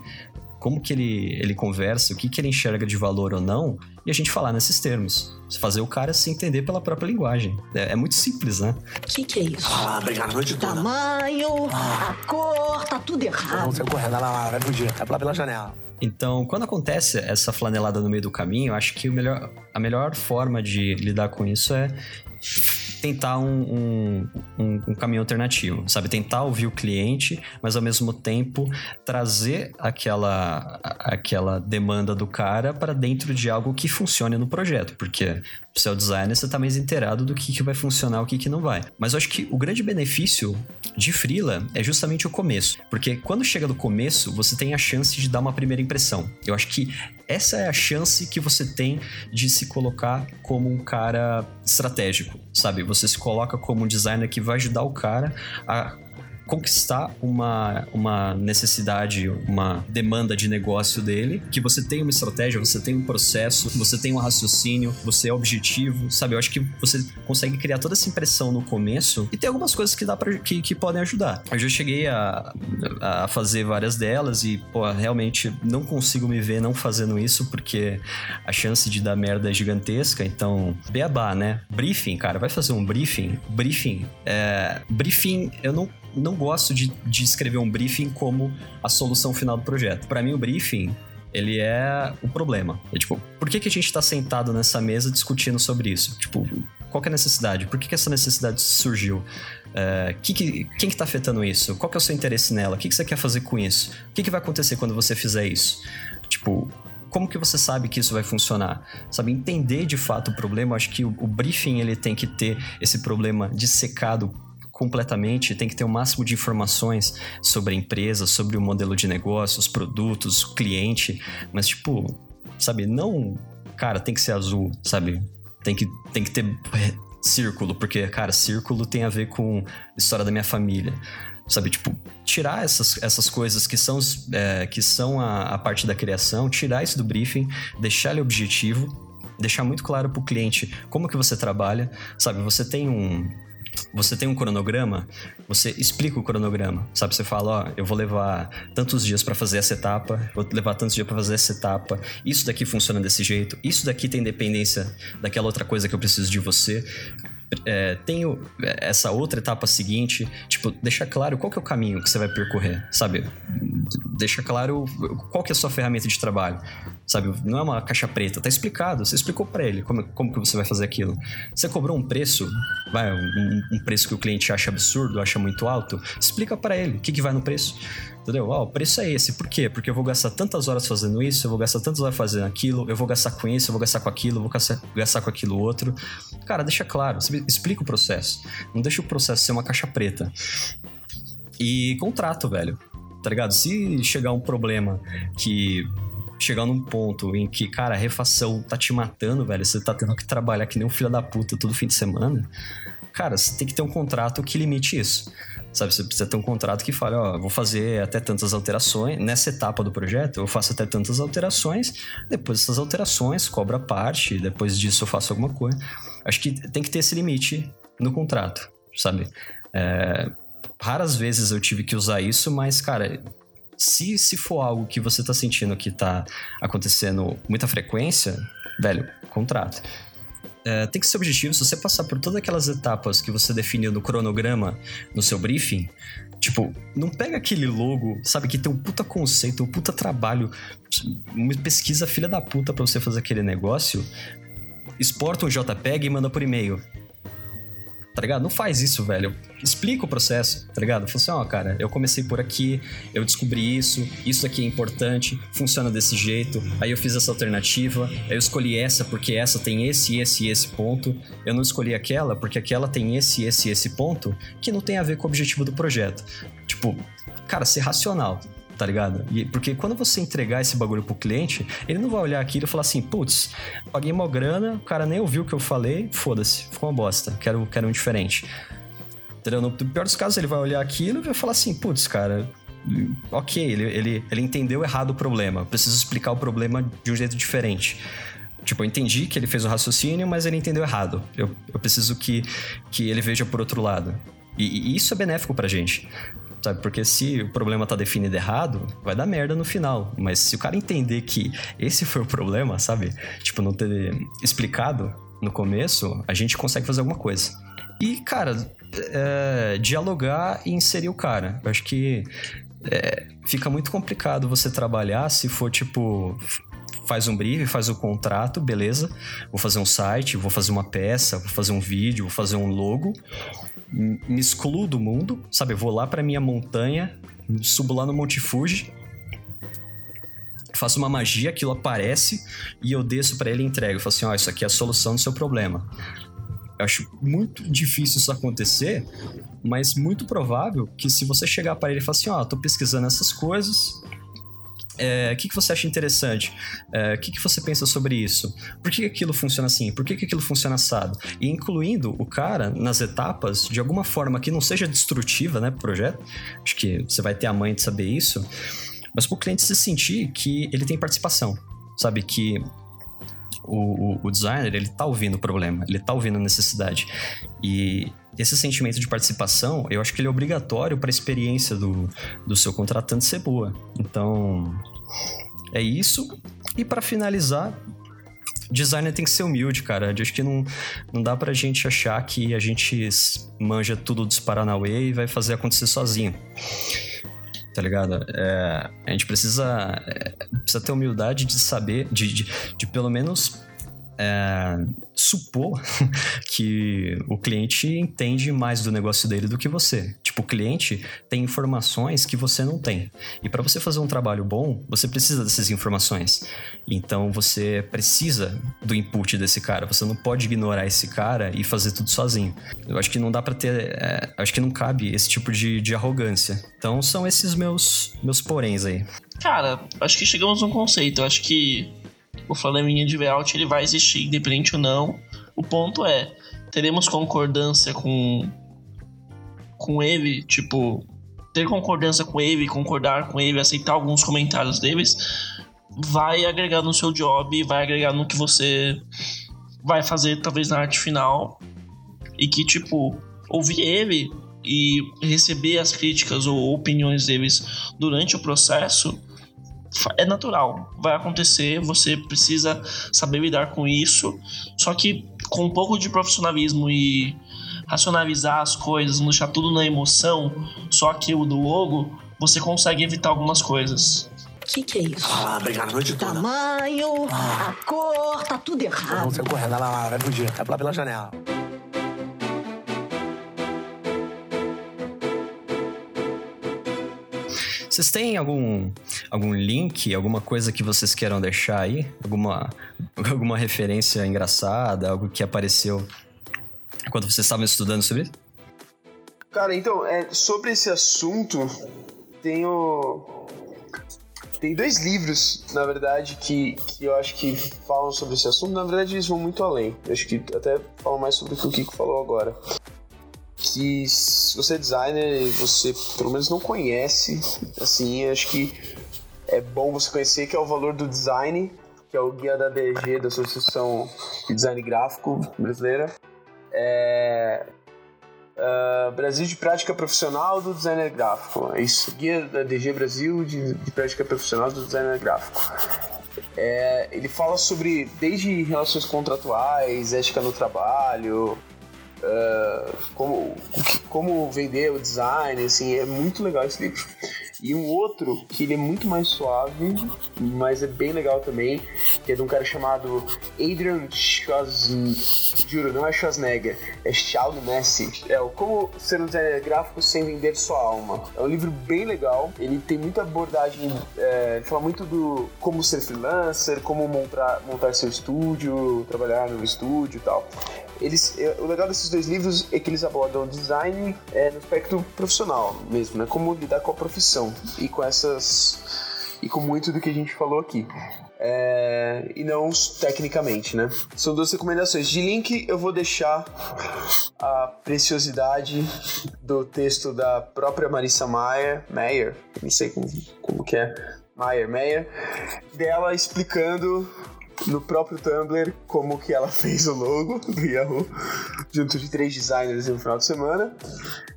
como que ele, ele conversa, o que, que ele enxerga de valor ou não, e a gente falar nesses termos. Fazer o cara se entender pela própria linguagem. É, é muito simples, né? O que, que é isso? Ah, obrigado a noite toda. Tamanho, a cor, tá tudo errado. Não, você correndo, lá, lá, vai fugir. É lá pela janela. Então, quando acontece essa flanelada no meio do caminho, eu acho que o melhor, a melhor forma de lidar com isso é tentar um, um, um, um, caminho alternativo, sabe? Tentar ouvir o cliente, mas ao mesmo tempo trazer aquela, aquela demanda do cara para dentro de algo que funcione no projeto, porque você é o designer, você tá mais inteirado do que, que vai funcionar, o que, que não vai. Mas eu acho que o grande benefício de Freela é justamente o começo, porque quando chega do começo, você tem a chance de dar uma primeira impressão. Eu acho que essa é a chance que você tem de se colocar como um cara estratégico, sabe? Você se coloca como um designer que vai ajudar o cara a conquistar uma, uma necessidade, uma demanda de negócio dele, que você tem uma estratégia, você tem um processo, você tem um raciocínio, você é objetivo, sabe? Eu acho que você consegue criar toda essa impressão no começo e tem algumas coisas que dá para que, que podem ajudar. Eu já cheguei a, a fazer várias delas e, pô, realmente não consigo me ver não fazendo isso porque a chance de dar merda é gigantesca, então, beabá, né? Briefing, cara, vai fazer um briefing. Briefing, é, briefing, eu não não gosto de, de escrever um briefing como a solução final do projeto. Para mim, o briefing ele é o problema. É tipo, por que, que a gente tá sentado nessa mesa discutindo sobre isso? Tipo, Qual é a necessidade? Por que, que essa necessidade surgiu? É, que que, quem que tá afetando isso? Qual que é o seu interesse nela? O que, que você quer fazer com isso? O que, que vai acontecer quando você fizer isso? Tipo, como que você sabe que isso vai funcionar? Sabe, entender de fato o problema, acho que o, o briefing ele tem que ter esse problema dissecado completamente, tem que ter o máximo de informações sobre a empresa, sobre o modelo de negócio, os produtos, o cliente, mas tipo, sabe, não, cara, tem que ser azul, sabe? Tem que, tem que ter círculo, porque, cara, círculo tem a ver com história da minha família. Sabe, tipo, tirar essas, essas coisas que são, é, que são a, a parte da criação, tirar isso do briefing, deixar ele objetivo, deixar muito claro para o cliente como que você trabalha, sabe? Você tem um, você tem um cronograma, você explica o cronograma, sabe? Você fala, ó, eu vou levar tantos dias para fazer essa etapa, vou levar tantos dias para fazer essa etapa, isso daqui funciona desse jeito, isso daqui tem dependência daquela outra coisa que eu preciso de você. É, tenho essa outra etapa seguinte, tipo, deixa claro qual que é o caminho que você vai percorrer, sabe? Deixa claro qual que é a sua ferramenta de trabalho, sabe? Não é uma caixa preta, tá explicado, você explicou para ele como, como que você vai fazer aquilo. Você cobrou um preço, vai, um, um preço que o cliente acha absurdo, acha muito alto, explica para ele o que, que vai no preço. Entendeu? Oh, o preço é esse. Por quê? Porque eu vou gastar tantas horas fazendo isso, eu vou gastar tantas horas fazendo aquilo, eu vou gastar com isso, eu vou gastar com aquilo, eu vou gastar, gastar com aquilo outro. Cara, deixa claro, explica o processo. Não deixa o processo ser uma caixa preta. E contrato, velho. Tá ligado? Se chegar um problema que chegar num ponto em que, cara, a refação tá te matando, velho, você tá tendo que trabalhar que nem um filho da puta todo fim de semana, cara, você tem que ter um contrato que limite isso. Sabe, você precisa ter um contrato que fale, ó, vou fazer até tantas alterações, nessa etapa do projeto eu faço até tantas alterações, depois dessas alterações, cobra parte, depois disso eu faço alguma coisa. Acho que tem que ter esse limite no contrato, sabe? É, raras vezes eu tive que usar isso, mas, cara, se, se for algo que você tá sentindo que tá acontecendo muita frequência, velho, contrato é, tem que ser objetivo. Se você passar por todas aquelas etapas que você definiu no cronograma, no seu briefing, tipo, não pega aquele logo, sabe, que tem um puta conceito, um puta trabalho, uma pesquisa filha da puta pra você fazer aquele negócio, exporta um JPEG e manda por e-mail tá ligado? Não faz isso, velho. Explica o processo, tá ligado? Fala assim, ó, oh, cara, eu comecei por aqui, eu descobri isso, isso aqui é importante, funciona desse jeito, aí eu fiz essa alternativa, aí eu escolhi essa porque essa tem esse, esse e esse ponto, eu não escolhi aquela porque aquela tem esse, esse e esse ponto, que não tem a ver com o objetivo do projeto. Tipo, cara, ser racional, tá ligado? E, porque quando você entregar esse bagulho pro cliente, ele não vai olhar aquilo e falar assim, putz, paguei uma grana, o cara nem ouviu o que eu falei, foda-se, ficou uma bosta, quero, quero um diferente. Entendeu? No pior dos casos, ele vai olhar aquilo e vai falar assim, putz, cara, ok, ele, ele, ele entendeu errado o problema, preciso explicar o problema de um jeito diferente. Tipo, eu entendi que ele fez o raciocínio, mas ele entendeu errado. Eu, eu preciso que, que ele veja por outro lado. E, e, isso é benéfico pra gente. Sabe? Porque se o problema tá definido errado, vai dar merda no final. Mas se o cara entender que esse foi o problema, sabe? Tipo, não ter explicado no começo, a gente consegue fazer alguma coisa. E, cara, é, dialogar e inserir o cara. Eu acho que é, fica muito complicado você trabalhar se for tipo faz um brief, faz o contrato, beleza. Vou fazer um site, vou fazer uma peça, vou fazer um vídeo, vou fazer um logo me excluo do mundo, sabe? Eu vou lá pra minha montanha, subo lá no Monte Fuji, faço uma magia, aquilo aparece e eu desço para ele e entrego. Eu falo assim: ó, oh, isso aqui é a solução do seu problema. Eu acho muito difícil isso acontecer, mas muito provável que se você chegar para ele e falar assim: ó, oh, tô pesquisando essas coisas, é, o que, que você acha interessante? É, o que, que você pensa sobre isso? Por que aquilo funciona assim? Por que, que aquilo funciona assado? E incluindo o cara nas etapas de alguma forma que não seja destrutiva, né, pro projeto. Acho que você vai ter a mãe de saber isso. Mas para o cliente se sentir que ele tem participação, sabe? Que o, o, o, designer, ele tá ouvindo o problema, ele tá ouvindo a necessidade. E esse sentimento de participação, eu acho que ele é obrigatório para a experiência do, do seu contratante ser boa. Então, é isso. E para finalizar, designer tem que ser humilde, cara. Eu acho que não, não dá pra gente achar que a gente manja tudo dos Paranauê e vai fazer acontecer sozinho. Tá ligado? É, a gente precisa, é, precisa ter humildade de saber, de, de, de pelo menos é, supor que o cliente entende mais do negócio dele do que você. Tipo, o cliente tem informações que você não tem. E para você fazer um trabalho bom, você precisa dessas informações. Então você precisa do input desse cara. Você não pode ignorar esse cara e fazer tudo sozinho. Eu acho que não dá para ter. É, acho que não cabe esse tipo de, de arrogância. Então são esses meus, meus poréns aí. Cara, acho que chegamos a um conceito. Eu acho que o Flamengo de layout ele vai existir, independente ou não. O ponto é, teremos concordância com com ele, tipo, ter concordância com ele, concordar com ele, aceitar alguns comentários deles, vai agregar no seu job, vai agregar no que você vai fazer talvez na arte final. E que tipo ouvir ele e receber as críticas ou opiniões deles durante o processo é natural, vai acontecer, você precisa saber lidar com isso, só que com um pouco de profissionalismo e racionalizar as coisas, não deixar tudo na emoção, só aquilo do logo, você consegue evitar algumas coisas. O que, que é isso? Ah, brigar a noite toda. Tamanho, a cor, tá tudo errado. Vamos sair correndo, lá, lá, vai fugir. É lá pela janela. Vocês têm algum, algum link, alguma coisa que vocês queiram deixar aí? Alguma, alguma referência engraçada, algo que apareceu quando vocês estavam estudando sobre isso? Cara, então, é, sobre esse assunto, tenho. Tem dois livros, na verdade, que, que eu acho que falam sobre esse assunto. Na verdade, eles vão muito além. Eu acho que até falam mais sobre o que o Kiko falou agora que se você é designer e você pelo menos não conhece, assim, acho que é bom você conhecer que é o valor do design, que é o guia da DG, da Associação de Design Gráfico Brasileira. É, uh, Brasil de Prática Profissional do Designer Gráfico. É isso, Guia da DG Brasil de, de Prática Profissional do Designer Gráfico. É, ele fala sobre desde relações contratuais, ética no trabalho, uh, como, como vender o design, assim, é muito legal esse livro. E um outro que ele é muito mais suave, mas é bem legal também, que é de um cara chamado Adrian Schwarzenegger. Juro, não é Schwarzenegger, é Charles Messi. É o Como Ser um Designer Gráfico Sem Vender Sua Alma. É um livro bem legal, ele tem muita abordagem, é, fala muito do como ser freelancer, como montar, montar seu estúdio, trabalhar no estúdio e tal eles, é, o legal desses dois livros é que eles abordam design é, no aspecto profissional mesmo, né? Como lidar com a profissão e com essas e com muito do que a gente falou aqui. É, e não tecnicamente, né? São duas recomendações. De link, eu vou deixar a preciosidade do texto da própria Marissa Mayer, Mayer, não sei como, como que é, Mayer, Mayer, dela explicando no próprio Tumblr como que ela fez o logo do Yahoo, junto de três designers no final de semana.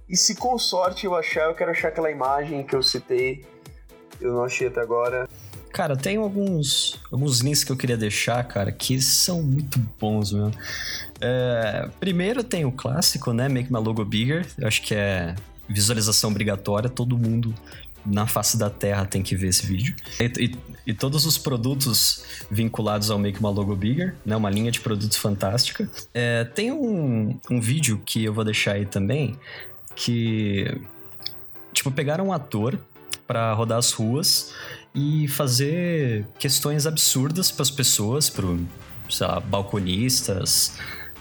E se com sorte eu achar, eu quero achar aquela imagem que eu citei, eu não achei até agora. Cara, tem alguns, alguns links que eu queria deixar, cara, que são muito bons, meu. É, primeiro tem o clássico, né? Make My Logo Bigger. Eu acho que é visualização obrigatória, todo mundo na face da Terra tem que ver esse vídeo. E, e, e, todos os produtos vinculados ao Make Uma Logo Bigger, né? Uma linha de produtos fantástica. É, tem um, um vídeo que eu vou deixar aí também, que... Tipo, pegaram um ator para rodar as ruas e fazer questões absurdas para as pessoas, para sei lá, balconistas,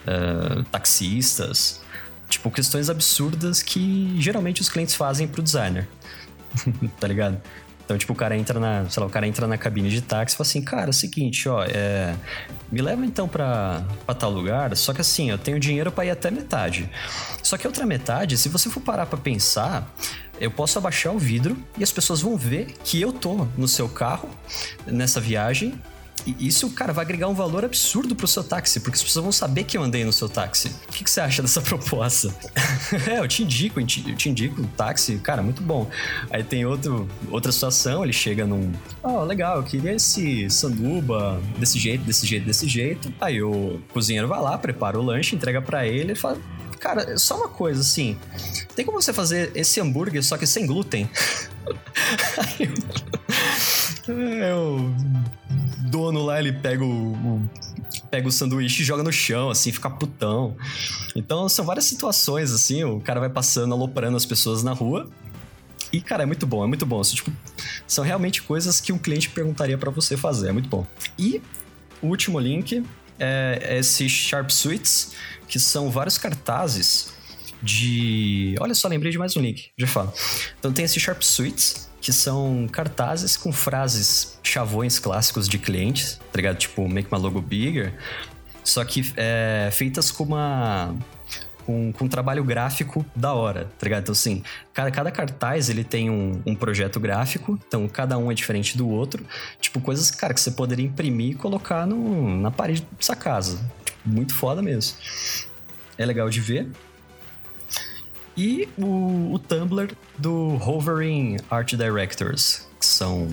uh, taxistas, tipo questões absurdas que geralmente os clientes fazem para o designer. tá ligado? Então, tipo, o cara entra na, sei lá, o cara entra na cabine de táxi e fala assim, cara, é o seguinte, ó, é, me leva então pra, pra tal lugar, só que assim, eu tenho dinheiro para ir até metade. Só que a outra metade, se você for parar para pensar, eu posso abaixar o vidro e as pessoas vão ver que eu tô no seu carro, nessa viagem, e isso, cara, vai agregar um valor absurdo pro seu táxi, porque as pessoas vão saber que eu andei no seu táxi. O que, que você acha dessa proposta? é, eu te indico, eu te indico o táxi, cara, muito bom. Aí tem outro, outra situação, ele chega num. Oh, legal, eu queria esse sanduba desse jeito, desse jeito, desse jeito. Aí o cozinheiro vai lá, prepara o lanche, entrega para ele e fala. Cara, só uma coisa assim. Tem como você fazer esse hambúrguer só que sem glúten? Aí é, o dono lá, ele pega o, pega o sanduíche e joga no chão, assim, fica putão. Então são várias situações, assim, o cara vai passando, aloprando as pessoas na rua. E, cara, é muito bom, é muito bom. Assim, tipo, são realmente coisas que um cliente perguntaria para você fazer, é muito bom. E o último link é esse Sharp Suites, que são vários cartazes de. Olha só, lembrei de mais um link, já falo. Então tem esse Sharp Suites, que são cartazes com frases chavões clássicos de clientes, tá ligado? Tipo, make my logo bigger. Só que é, feitas com uma. Com, com, um trabalho gráfico da hora, tá ligado? Então, assim, cada, cada cartaz ele tem um, um, projeto gráfico, então cada um é diferente do outro. Tipo, coisas, cara, que você poderia imprimir e colocar no, na parede da sua casa. Tipo, muito foda mesmo. É legal de ver. E o, o Tumblr do Hovering Art Directors, que são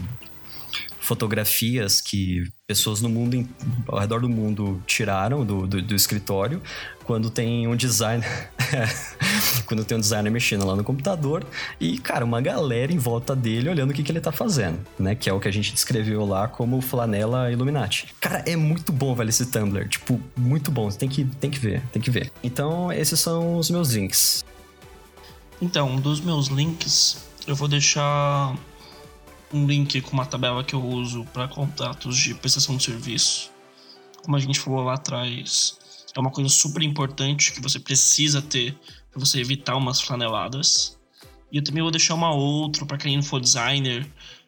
fotografias que pessoas no mundo, ao redor do mundo, tiraram do, do, do escritório quando tem um designer. quando tem um designer mexendo lá no computador e, cara, uma galera em volta dele olhando o que, que ele tá fazendo, né? Que é o que a gente descreveu lá como flanela Illuminati. Cara, é muito bom, velho, esse Tumblr. Tipo, muito bom. Tem que, tem que ver, tem que ver. Então, esses são os meus links. Então, dos meus links, eu vou deixar um link com uma tabela que eu uso para contratos de prestação de serviço. Como a gente falou lá atrás, é uma coisa super importante que você precisa ter para você evitar umas flaneladas. E eu também vou deixar uma outra para quem for designer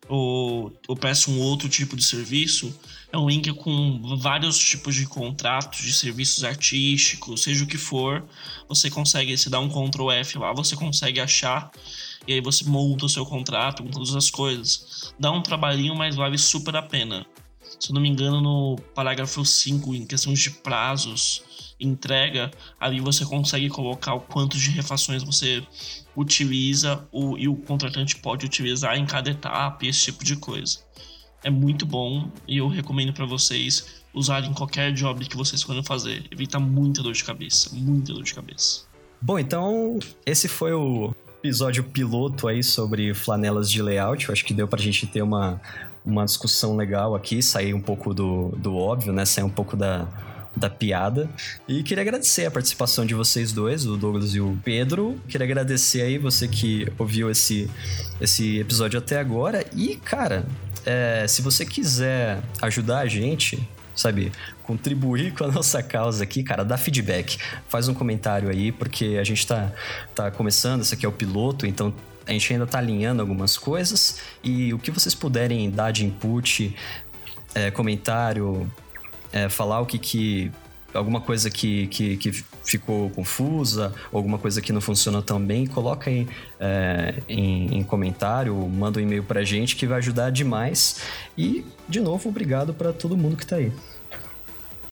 ou, peça um outro tipo de serviço, é um link com vários tipos de contratos, de serviços artísticos, seja o que for, você consegue, se dá um Ctrl F lá, você consegue achar e aí você monta o seu contrato com todas as coisas. Dá um trabalhinho, mas vale super a pena. Se eu não me engano, no parágrafo 5, em questão de prazos, entrega, ali você consegue colocar o quanto de refações você utiliza o, e o contratante pode utilizar em cada etapa, esse tipo de coisa. É muito bom e eu recomendo para vocês usarem qualquer job que vocês forem fazer. Evita muita dor de cabeça, muita dor de cabeça. Bom, então esse foi o episódio piloto aí sobre flanelas de layout. Eu acho que deu pra gente ter uma, uma discussão legal aqui, sair um pouco do, do óbvio, né? Sair um pouco da, da piada. E queria agradecer a participação de vocês dois, o Douglas e o Pedro. Queria agradecer aí você que ouviu esse, esse episódio até agora. E, cara, é, se você quiser ajudar a gente, sabe, contribuir com a nossa causa aqui, cara, dá feedback. Faz um comentário aí, porque a gente tá, tá começando, esse aqui é o piloto, então a gente ainda tá alinhando algumas coisas. E o que vocês puderem dar de input, é, comentário, é, falar o que que alguma coisa que, que, que, ficou confusa, alguma coisa que não funciona tão bem, coloca aí é, em, em, comentário, manda um e-mail pra gente que vai ajudar demais. E, de novo, obrigado para todo mundo que tá aí.